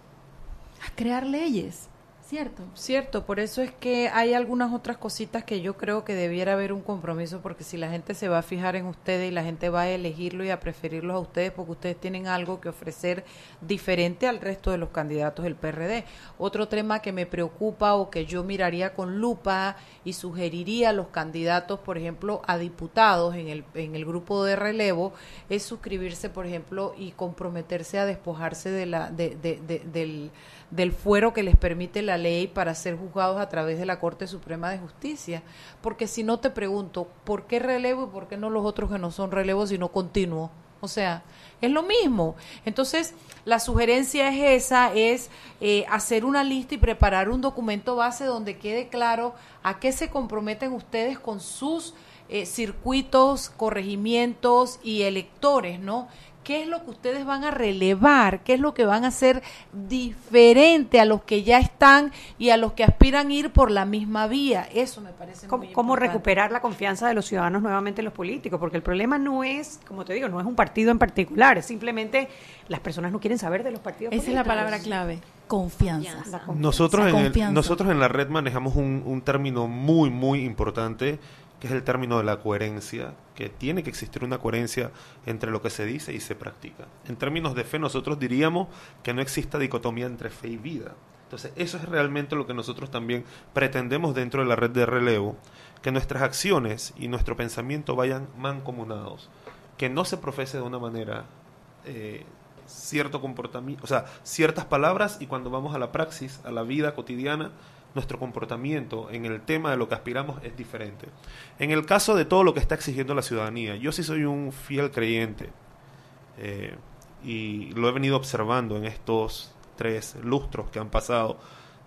A crear leyes. ¿Cierto? Cierto, por eso es que hay algunas otras cositas que yo creo que debiera haber un compromiso, porque si la gente se va a fijar en ustedes y la gente va a elegirlo y a preferirlos a ustedes, porque ustedes tienen algo que ofrecer diferente al resto de los candidatos del PRD. Otro tema que me preocupa o que yo miraría con lupa y sugeriría a los candidatos, por ejemplo, a diputados en el, en el grupo de relevo, es suscribirse, por ejemplo, y comprometerse a despojarse de la, de, de, de, del del fuero que les permite la ley para ser juzgados a través de la Corte Suprema de Justicia. Porque si no te pregunto, ¿por qué relevo y por qué no los otros que no son relevos sino continuo? O sea, es lo mismo. Entonces, la sugerencia es esa, es eh, hacer una lista y preparar un documento base donde quede claro a qué se comprometen ustedes con sus eh, circuitos, corregimientos y electores, ¿no? Qué es lo que ustedes van a relevar, qué es lo que van a hacer diferente a los que ya están y a los que aspiran a ir por la misma vía. Eso me parece ¿Cómo, muy cómo importante. recuperar la confianza de los ciudadanos nuevamente en los políticos? Porque el problema no es, como te digo, no es un partido en particular, es simplemente las personas no quieren saber de los partidos Esa es la palabra clave, confianza. Nosotros en, el- nosotros en la red manejamos un, un término muy, muy importante, que es el término de la coherencia, que tiene que existir una coherencia entre lo que se dice y se practica. En términos de fe, nosotros diríamos que no exista dicotomía entre fe y vida. Entonces, eso es realmente lo que nosotros también pretendemos dentro de la red de relevo, que nuestras acciones y nuestro pensamiento vayan mancomunados, que no se profese de una manera eh, cierto comportamiento, o sea, ciertas palabras y cuando vamos a la praxis, a la vida cotidiana, nuestro comportamiento en el tema de lo que aspiramos es diferente. En el caso de todo lo que está exigiendo la ciudadanía, yo sí soy un fiel creyente eh, y lo he venido observando en estos tres lustros que han pasado,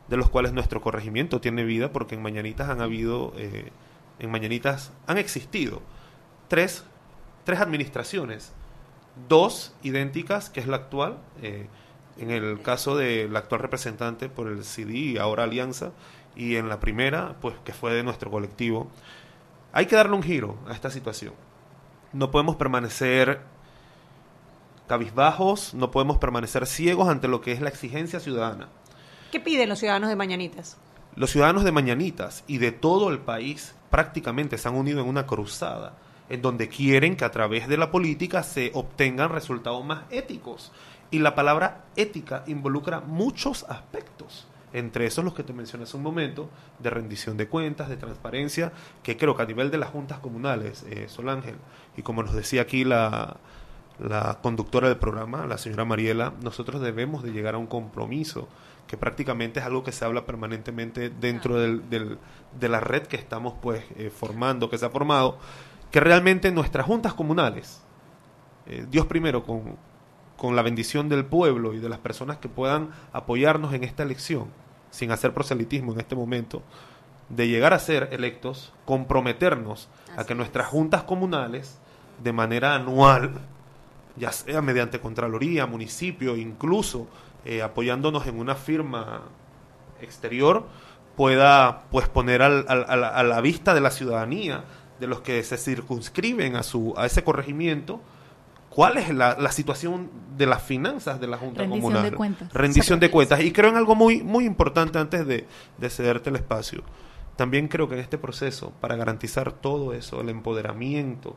de los cuales nuestro corregimiento tiene vida, porque en Mañanitas han habido, eh, en Mañanitas han existido tres, tres administraciones, dos idénticas, que es la actual, eh, en el caso del actual representante por el CD y ahora Alianza, y en la primera, pues que fue de nuestro colectivo. Hay que darle un giro a esta situación. No podemos permanecer cabizbajos, no podemos permanecer ciegos ante lo que es la exigencia ciudadana. ¿Qué piden los ciudadanos de Mañanitas? Los ciudadanos de Mañanitas y de todo el país prácticamente se han unido en una cruzada en donde quieren que a través de la política se obtengan resultados más éticos. Y la palabra ética involucra muchos aspectos, entre esos los que te mencioné hace un momento, de rendición de cuentas, de transparencia, que creo que a nivel de las juntas comunales, eh, Sol Ángel, y como nos decía aquí la, la conductora del programa, la señora Mariela, nosotros debemos de llegar a un compromiso que prácticamente es algo que se habla permanentemente dentro del, del- de la red que estamos pues eh, formando, que se ha formado, que realmente nuestras juntas comunales, eh, Dios primero con, con la bendición del pueblo y de las personas que puedan apoyarnos en esta elección, sin hacer proselitismo en este momento, de llegar a ser electos, comprometernos a que es. nuestras juntas comunales, de manera anual, ya sea mediante Contraloría, municipio, incluso eh, apoyándonos en una firma exterior, pueda pues poner al- al- a, la, a la vista de la ciudadanía, de los que se circunscriben a, su, a ese corregimiento, cuál es la, la situación de las finanzas de la Junta Rendición Comunal. de cuentas. Rendición de cuentas. Y creo en algo muy, muy importante antes de, de cederte el espacio. También creo que en este proceso, para garantizar todo eso, el empoderamiento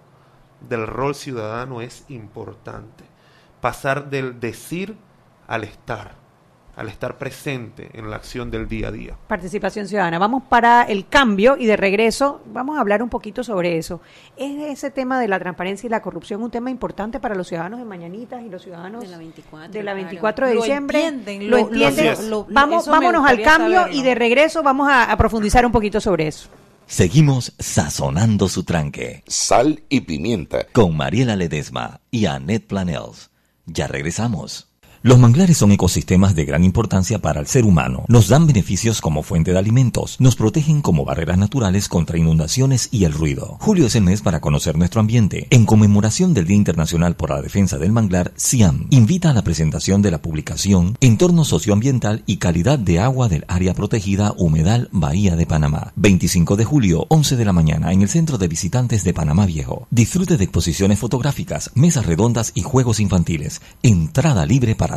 del rol ciudadano es importante. Pasar del decir al estar, al estar presente en la acción del día a día. Participación ciudadana. Vamos para el cambio y de regreso vamos a hablar un poquito sobre eso. ¿Es ese tema de la transparencia y la corrupción un tema importante para los ciudadanos de Mañanitas y los ciudadanos De la 24, de la claro. 24 de Lo diciembre? entienden, ¿Lo lo- entienden? Lo- Vamos, vámonos al cambio saberlo. y de regreso vamos a, a profundizar un poquito sobre eso. Seguimos sazonando su tranque Sal y pimienta. con Mariela Ledesma y Annette Planels. Ya regresamos. Los manglares son ecosistemas de gran importancia para el ser humano. Nos dan beneficios como fuente de alimentos, nos protegen como barreras naturales contra inundaciones y el ruido. Julio es el mes para conocer nuestro ambiente. En conmemoración del Día Internacional por la Defensa del Manglar, CIAM invita a la presentación de la publicación Entorno Socioambiental y Calidad de Agua del Área Protegida Humedal Bahía de Panamá. 25 de julio, 11 de la mañana, en el Centro de Visitantes de Panamá Viejo. Disfrute de exposiciones fotográficas, mesas redondas y juegos infantiles. Entrada libre para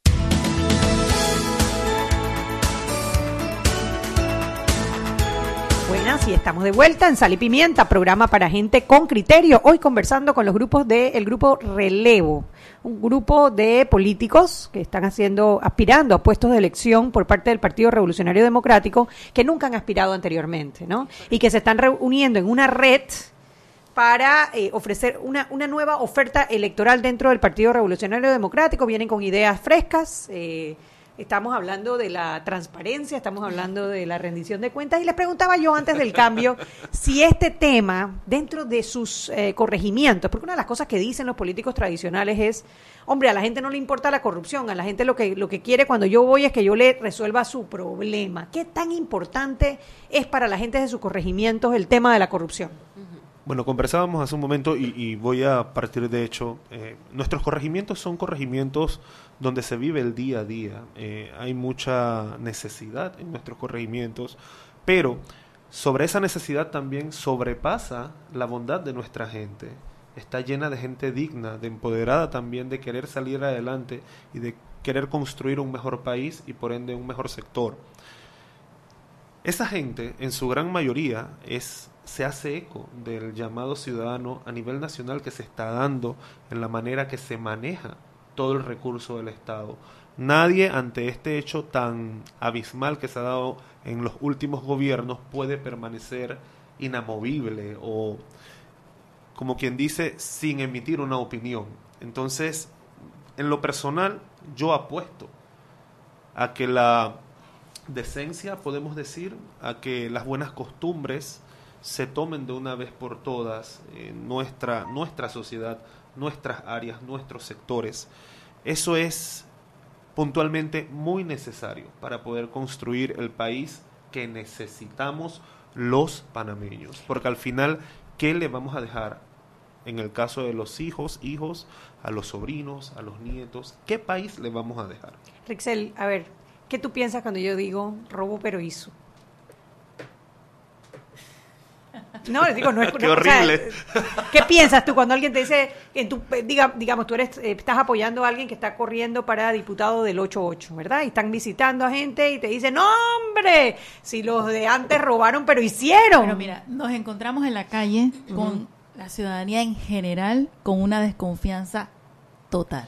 Buenas, y estamos de vuelta en Sal y Pimienta, programa para gente con criterio. Hoy conversando con los grupos del grupo Relevo, un grupo de políticos que están haciendo, aspirando a puestos de elección por parte del Partido Revolucionario Democrático que nunca han aspirado anteriormente, ¿no? Y que se están reuniendo en una red para eh, ofrecer una, una nueva oferta electoral dentro del Partido Revolucionario Democrático. Vienen con ideas frescas. Eh, Estamos hablando de la transparencia, estamos hablando de la rendición de cuentas y les preguntaba yo antes del cambio si este tema, dentro de sus eh, corregimientos, porque una de las cosas que dicen los políticos tradicionales es, hombre, a la gente no le importa la corrupción, a la gente lo que, lo que quiere cuando yo voy es que yo le resuelva su problema. ¿Qué tan importante es para la gente de sus corregimientos el tema de la corrupción? Bueno, conversábamos hace un momento y, voy a partir de hecho, eh, nuestros corregimientos son corregimientos donde se vive el día a día. Eh, hay mucha necesidad en nuestros corregimientos, pero sobre esa necesidad también sobrepasa la bondad de nuestra gente. Está llena de gente digna, de empoderada también, de querer salir adelante y de querer construir un mejor país y por ende un mejor sector. Esa gente, en su gran mayoría, es, se hace eco del llamado ciudadano a nivel nacional que se está dando en la manera que se maneja todo el recurso del Estado. Nadie ante este hecho tan abismal que se ha dado en los últimos gobiernos puede permanecer inamovible o, como quien dice, sin emitir una opinión. Entonces, en lo personal, yo apuesto a que la decencia, podemos decir, a que las buenas costumbres se tomen de una vez por todas en nuestra, nuestra sociedad, nuestras áreas, nuestros sectores. Eso es puntualmente muy necesario para poder construir el país que necesitamos los panameños. Porque al final, ¿qué le vamos a dejar en el caso de los hijos, hijos, a los sobrinos, a los nietos? ¿Qué país le vamos a dejar? Rixel, a ver, ¿qué tú piensas cuando yo digo robo pero hizo? No, les digo, no es Qué horrible. ¿Qué piensas tú cuando alguien te dice, en tu, diga, digamos, tú eres, eh, estás apoyando a alguien que está corriendo para diputado del 8-8, ¿verdad? Y están visitando a gente y te dicen, no, hombre, si los de antes robaron, pero hicieron. Pero mira, nos encontramos en la calle con la ciudadanía en general con una desconfianza total,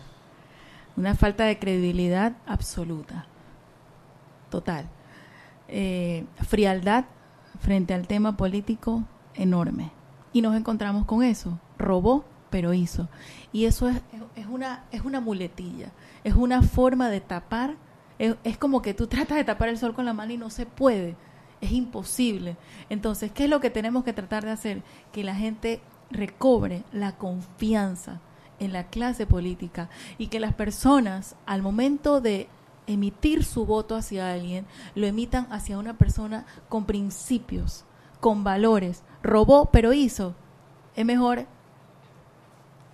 una falta de credibilidad absoluta. total. Eh, frialdad frente al tema político enorme. Y nos encontramos con eso. Robó, pero hizo. Y eso es, es, una, es una muletilla, es una forma de tapar. Es, es como que tú tratas de tapar el sol con la mano y no se puede. Es imposible. Entonces, ¿qué es lo que tenemos que tratar de hacer? Que la gente recobre la confianza en la clase política y que las personas al momento de emitir su voto hacia alguien, lo emitan hacia una persona con principios, con valores. Robó, pero hizo. Es mejor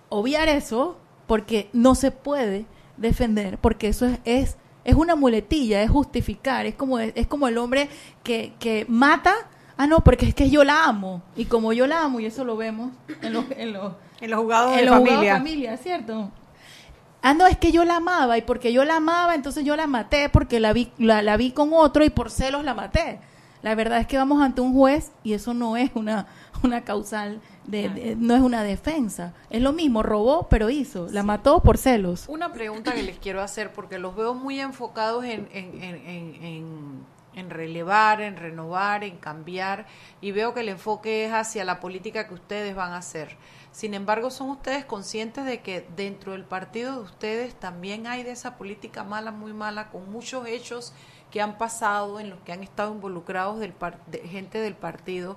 obviar eso porque no se puede defender, porque eso es, es, es una muletilla, es justificar, es como, es, como el hombre que, que mata, ah, no, porque es que yo la amo, y como yo la amo, y eso lo vemos en los, en los, en los jugados en de los familia. jugados familia, ¿cierto? Ah, no, es que yo la amaba y porque yo la amaba, entonces yo la maté porque la vi, la, la vi con otro y por celos la maté. La verdad es que vamos ante un juez y eso no es una, una causal, de, de- no es una defensa. Es lo mismo, robó, pero hizo. La mató por celos. Una pregunta que les quiero hacer, porque los veo muy enfocados en, en, en, en- en- en relevar, en renovar, en cambiar, y veo que el enfoque es hacia la política que ustedes van a hacer. Sin embargo, ¿son ustedes conscientes de que dentro del partido de ustedes también hay de esa política mala, muy mala, con muchos hechos que han pasado, en los que han estado involucrados del par- de gente del partido?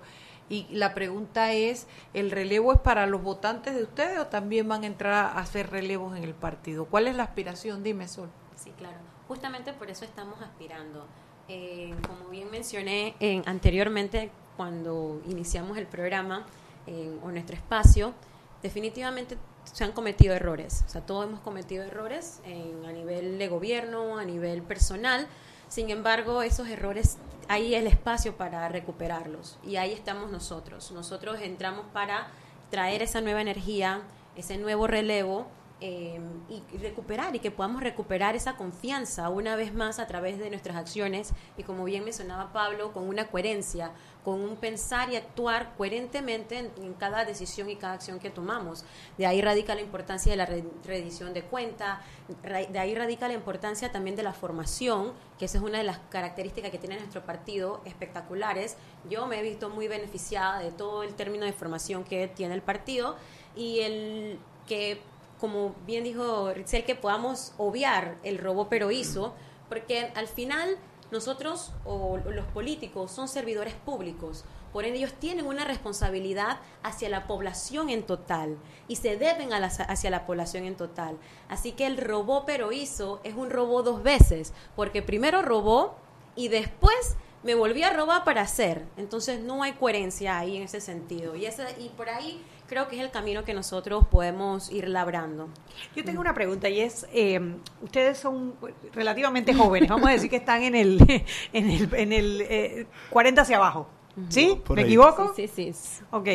Y la pregunta es, ¿el relevo es para los votantes de ustedes o también van a entrar a hacer relevos en el partido? ¿Cuál es la aspiración? Dime, Sol. Sí, claro. Justamente por eso estamos aspirando. Eh, como bien mencioné en- anteriormente, cuando iniciamos el programa eh, o nuestro espacio, definitivamente se han cometido errores. O sea, todos hemos cometido errores en- a nivel de gobierno, a nivel personal. Sin embargo, esos errores, hay el espacio para recuperarlos. Y ahí estamos nosotros. Nosotros entramos para traer esa nueva energía, ese nuevo relevo eh, y recuperar y que podamos recuperar esa confianza una vez más a través de nuestras acciones y como bien mencionaba Pablo, con una coherencia, con un pensar y actuar coherentemente en, en cada decisión y cada acción que tomamos. De ahí radica la importancia de la re- rendición de cuenta, de ahí radica la importancia también de la formación, que esa es una de las características que tiene nuestro partido, espectaculares. Yo me he visto muy beneficiada de todo el término de formación que tiene el partido y el que como bien dijo Ritzel, que podamos obviar el robo pero hizo, porque al final nosotros o los políticos son servidores públicos, por ende ellos tienen una responsabilidad hacia la población en total y se deben a la- hacia la población en total. Así que el robó pero hizo es un robo dos veces, porque primero robó y después me volví a robar para hacer. Entonces no hay coherencia ahí en ese sentido. Y, ese, y por ahí creo que es el camino que nosotros podemos ir labrando. Yo tengo una pregunta y es, eh, ustedes son relativamente jóvenes, vamos a decir que están en el, en el, en el eh, 40 hacia abajo. ¿Sí? Por ¿Me ahí. equivoco? Sí, sí, sí. Ok.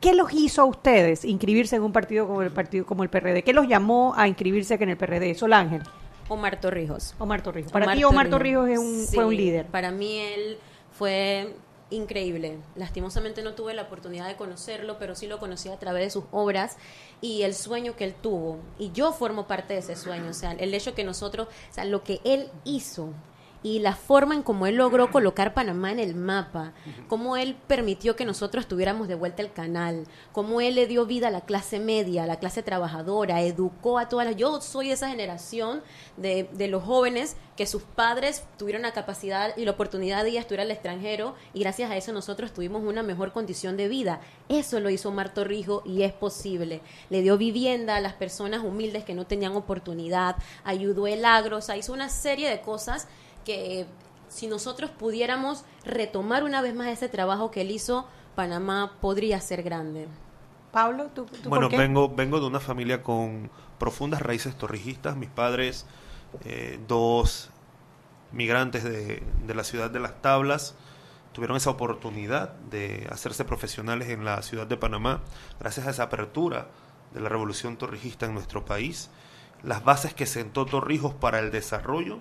¿Qué los hizo a ustedes inscribirse en un partido como el partido como el PRD? ¿Qué los llamó a inscribirse en el PRD? Sol Ángel. Omar Torrijos. Omar Torrijos. Para ti Omar Torrijos es un, fue un líder. Para mí él fue increíble. Lastimosamente no tuve la oportunidad de conocerlo, pero sí lo conocí a través de sus obras y el sueño que él tuvo. Y yo formo parte de ese sueño. O sea, el hecho que nosotros, o sea, lo que él hizo y la forma en cómo él logró colocar Panamá en el mapa, cómo él permitió que nosotros tuviéramos de vuelta el canal, cómo él le dio vida a la clase media, a la clase trabajadora, educó a todas las... Yo soy de esa generación de, de los jóvenes que sus padres tuvieron la capacidad y la oportunidad de ir a estudiar al extranjero y gracias a eso nosotros tuvimos una mejor condición de vida. Eso lo hizo Omar Torrijos y es posible. Le dio vivienda a las personas humildes que no tenían oportunidad, ayudó el agro, o sea, hizo una serie de cosas que si nosotros pudiéramos retomar una vez más ese trabajo que él hizo, Panamá podría ser grande. Pablo, ¿tú, tú Bueno, por qué? vengo, vengo de una familia con profundas raíces torrijistas. Mis padres, eh, dos migrantes de, de la ciudad de Las Tablas, tuvieron esa oportunidad de hacerse profesionales en la ciudad de Panamá gracias a esa apertura de la revolución torrijista en nuestro país. Las bases que sentó Torrijos para el desarrollo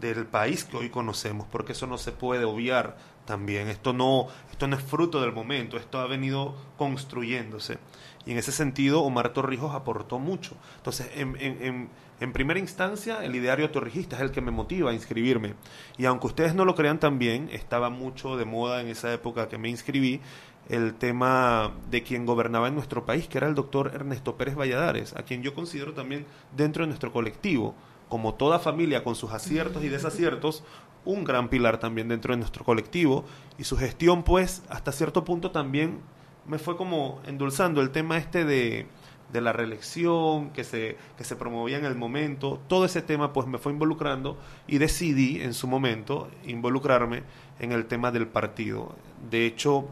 del país que hoy conocemos, porque eso no se puede obviar también. Esto no, esto no es fruto del momento, esto ha venido construyéndose. Y en ese sentido, Omar Torrijos aportó mucho. Entonces, en, en, en, en primera instancia, el ideario torrijista es el que me motiva a inscribirme. Y aunque ustedes no lo crean también, estaba mucho de moda en esa época que me inscribí el tema de quien gobernaba en nuestro país, que era el doctor Ernesto Pérez Valladares, a quien yo considero también dentro de nuestro colectivo, como toda familia con sus aciertos y desaciertos, un gran pilar también dentro de nuestro colectivo. Y su gestión, pues, hasta cierto punto también me fue como endulzando el tema este de, de la reelección que se, que se promovía en el momento, todo ese tema pues me fue involucrando y decidí en su momento involucrarme en el tema del partido. De hecho,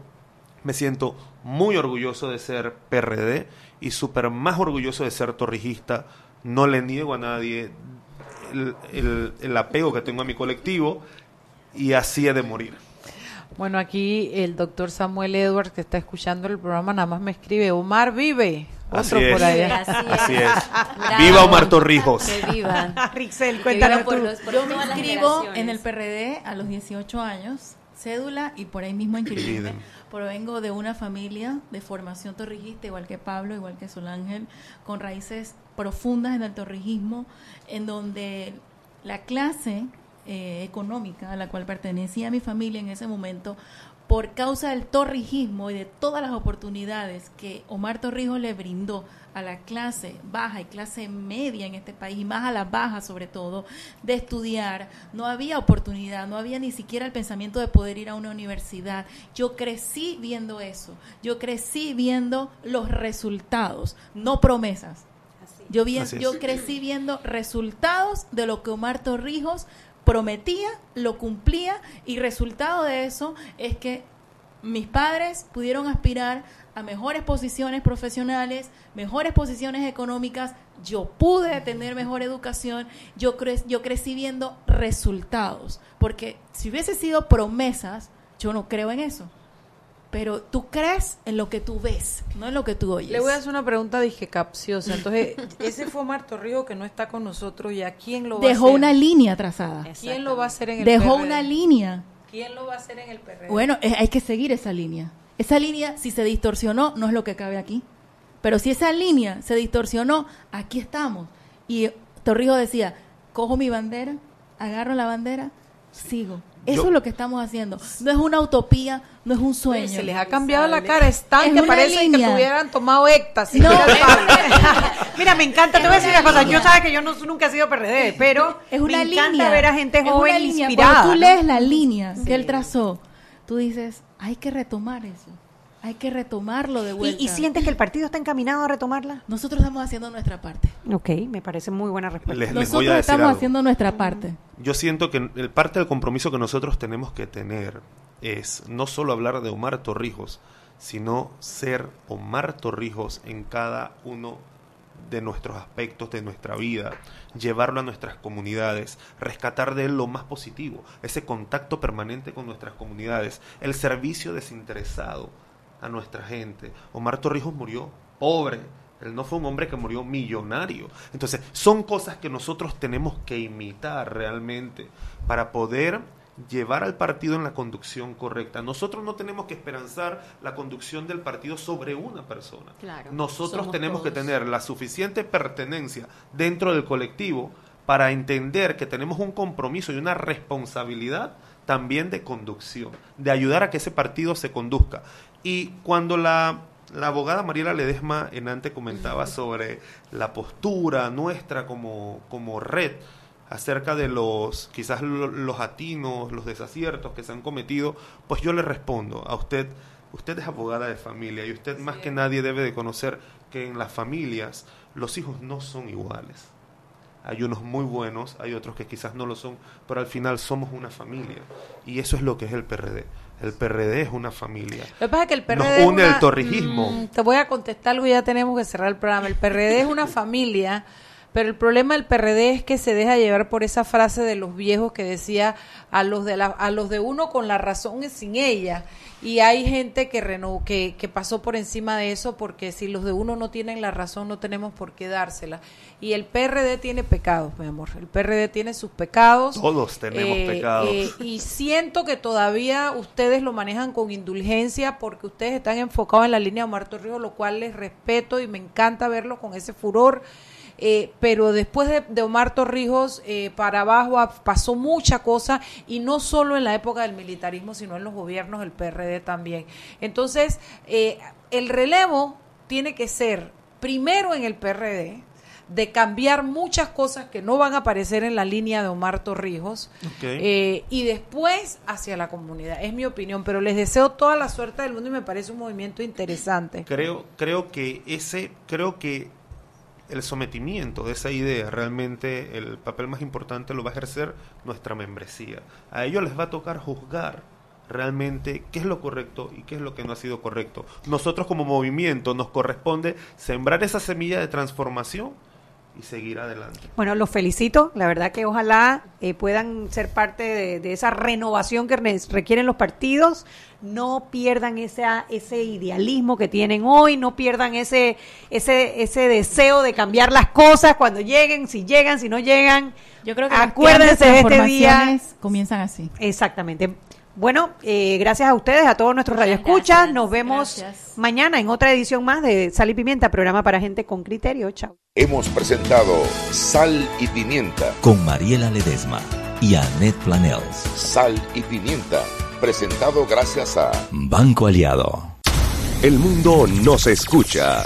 me siento muy orgulloso de ser PRD y súper más orgulloso de ser torrijista. No le niego a nadie el, el, el apego que tengo a mi colectivo y así he de morir. Bueno, aquí el doctor Samuel Edwards, que está escuchando el programa, nada más me escribe, Omar vive. Así Otro es. por allá. Así es. Así es. Bravo. Viva Omar Torrijos. Que viva. Rixel, Que cuéntanos viva por tú. los- por Yo me inscribo en el PRD a los 18 años, cédula y por ahí mismo inscribirme. Provengo de una familia de formación torrijista, igual que Pablo, igual que Solángel, con raíces profundas en el torrijismo, en donde la clase eh, económica a la cual pertenecía mi familia en ese momento, por causa del torrijismo y de todas las oportunidades que Omar Torrijos le brindó a la clase baja y clase media en este país, y más a la baja sobre todo, de estudiar, no había oportunidad, no había ni siquiera el pensamiento de poder ir a una universidad. Yo crecí viendo eso, yo crecí viendo los resultados, no promesas. Yo, vi, yo crecí viendo resultados de lo que Omar Torrijos prometía, lo cumplía y resultado de eso es que mis padres pudieron aspirar a mejores posiciones profesionales, mejores posiciones económicas, yo pude tener mejor educación, yo, cre- yo crecí viendo resultados, porque si hubiese sido promesas, yo no creo en eso. Pero tú crees en lo que tú ves, no en lo que tú oyes. Le voy a hacer una pregunta, dije, capciosa. Entonces, ese fue Omar Torrijos que no está con nosotros y a quién lo va a Dejó hacer? una línea trazada. ¿Quién lo va a hacer en el Dejó PRD? una línea. ¿Quién lo va a hacer en el PRD? Bueno, eh, hay que seguir esa línea. Esa línea, si se distorsionó, no es lo que cabe aquí. Pero si esa línea se distorsionó, aquí estamos. Y Torrijos decía, cojo mi bandera, agarro la bandera, sigo. Eso Yo- es lo que estamos haciendo. No es una utopía, no es un sueño. se les ha cambiado la cara, están Es que una parecen que línea. tuvieran tomado éxtasis. No, Mira me encanta, te voy a decir una cosa, yo sabes que yo no, nunca he sido PRD, pero es una me encanta línea. ver a gente Es joven una línea. inspirada. Cuando tú ¿no? lees la línea que él trazó, tú dices, hay que retomar eso. Hay que retomarlo de vuelta. ¿Y, y sientes que el partido está encaminado a retomarla? Nosotros estamos haciendo nuestra parte. Ok, me parece muy buena respuesta. Les, les Nosotros voy a decir estamos algo. haciendo nuestra parte. Yo siento que el parte del compromiso que nosotros tenemos que tener es no solo hablar de Omar Torrijos, sino ser Omar Torrijos en cada uno de nuestros aspectos de nuestra vida, llevarlo a nuestras comunidades, rescatar de él lo más positivo, ese contacto permanente con nuestras comunidades, el servicio desinteresado a nuestra gente. Omar Torrijos murió pobre, él no fue un hombre que murió millonario. Entonces, son cosas que nosotros tenemos que imitar realmente para poder llevar al partido en la conducción correcta. Nosotros no tenemos que esperanzar la conducción del partido sobre una persona. Claro, Nosotros tenemos que tener la suficiente pertenencia dentro del colectivo para entender que tenemos un compromiso y una responsabilidad también de conducción, de ayudar a que ese partido se conduzca. Y cuando la, la abogada Mariela Ledesma enante comentaba sobre la postura nuestra como, como red acerca de los quizás lo- los atinos, los desaciertos que se han cometido, pues yo le respondo a usted, usted es abogada de familia y usted más que nadie debe de conocer que en las familias los hijos no son iguales. Hay unos muy buenos, hay otros que quizás no lo son, pero al final somos una familia. Y eso es lo que es el PRD. El PRD es una familia. Lo que pasa es que el PRD Nos une una- el torrijismo. Mm, te voy a contestar algo y ya tenemos que cerrar el programa. El PRD es una familia, Pero el problema del PRD es que se deja llevar por esa frase de los viejos que decía a los de la, a los de uno con la razón es sin ella. Y hay gente que, reno, que, que pasó por encima de eso porque si los de uno no tienen la razón no tenemos por qué dársela. Y el PRD tiene pecados, mi amor. El PRD tiene sus pecados. Todos tenemos Eh, pecados. eh, y siento que todavía ustedes lo manejan con indulgencia porque ustedes están enfocados en la línea de Omar Torrijos, lo cual les respeto y me encanta verlo con ese furor. Eh, pero después de, de Omar Torrijos eh, para abajo pasó mucha cosa y no solo en la época del militarismo, sino en los gobiernos del PRD también. Entonces, eh, el relevo tiene que ser primero en el PRD, de cambiar muchas cosas que no van a aparecer en la línea de Omar Torrijos eh, y después hacia la comunidad. Es mi opinión, pero les deseo toda la suerte del mundo y me parece un movimiento interesante. Creo, creo que ese, creo que el sometimiento de esa idea realmente el papel más importante lo va a ejercer nuestra membresía. A ellos les va a tocar juzgar realmente qué es lo correcto y qué es lo que no ha sido correcto. Nosotros como movimiento nos corresponde sembrar esa semilla de transformación y seguir adelante. Bueno, los felicito. La verdad que ojalá eh, puedan ser parte de, de esa renovación que re- requieren los partidos. No pierdan esa, ese idealismo que tienen hoy, no pierdan ese, ese, ese deseo de cambiar las cosas cuando lleguen, si llegan, si no llegan. Yo creo que acuérdense de este día. comienzan así. Exactamente. Bueno, eh, gracias a ustedes, a todos nuestros radioescuchas. gracias. Nos vemos Gracias. mañana en otra edición más de Sal y Pimienta, programa para gente con criterio. Chao. Hemos presentado Sal y Pimienta. Con Mariela Ledesma y Annette Planels. Sal y Pimienta. Presentado gracias a Banco Aliado. El mundo nos escucha.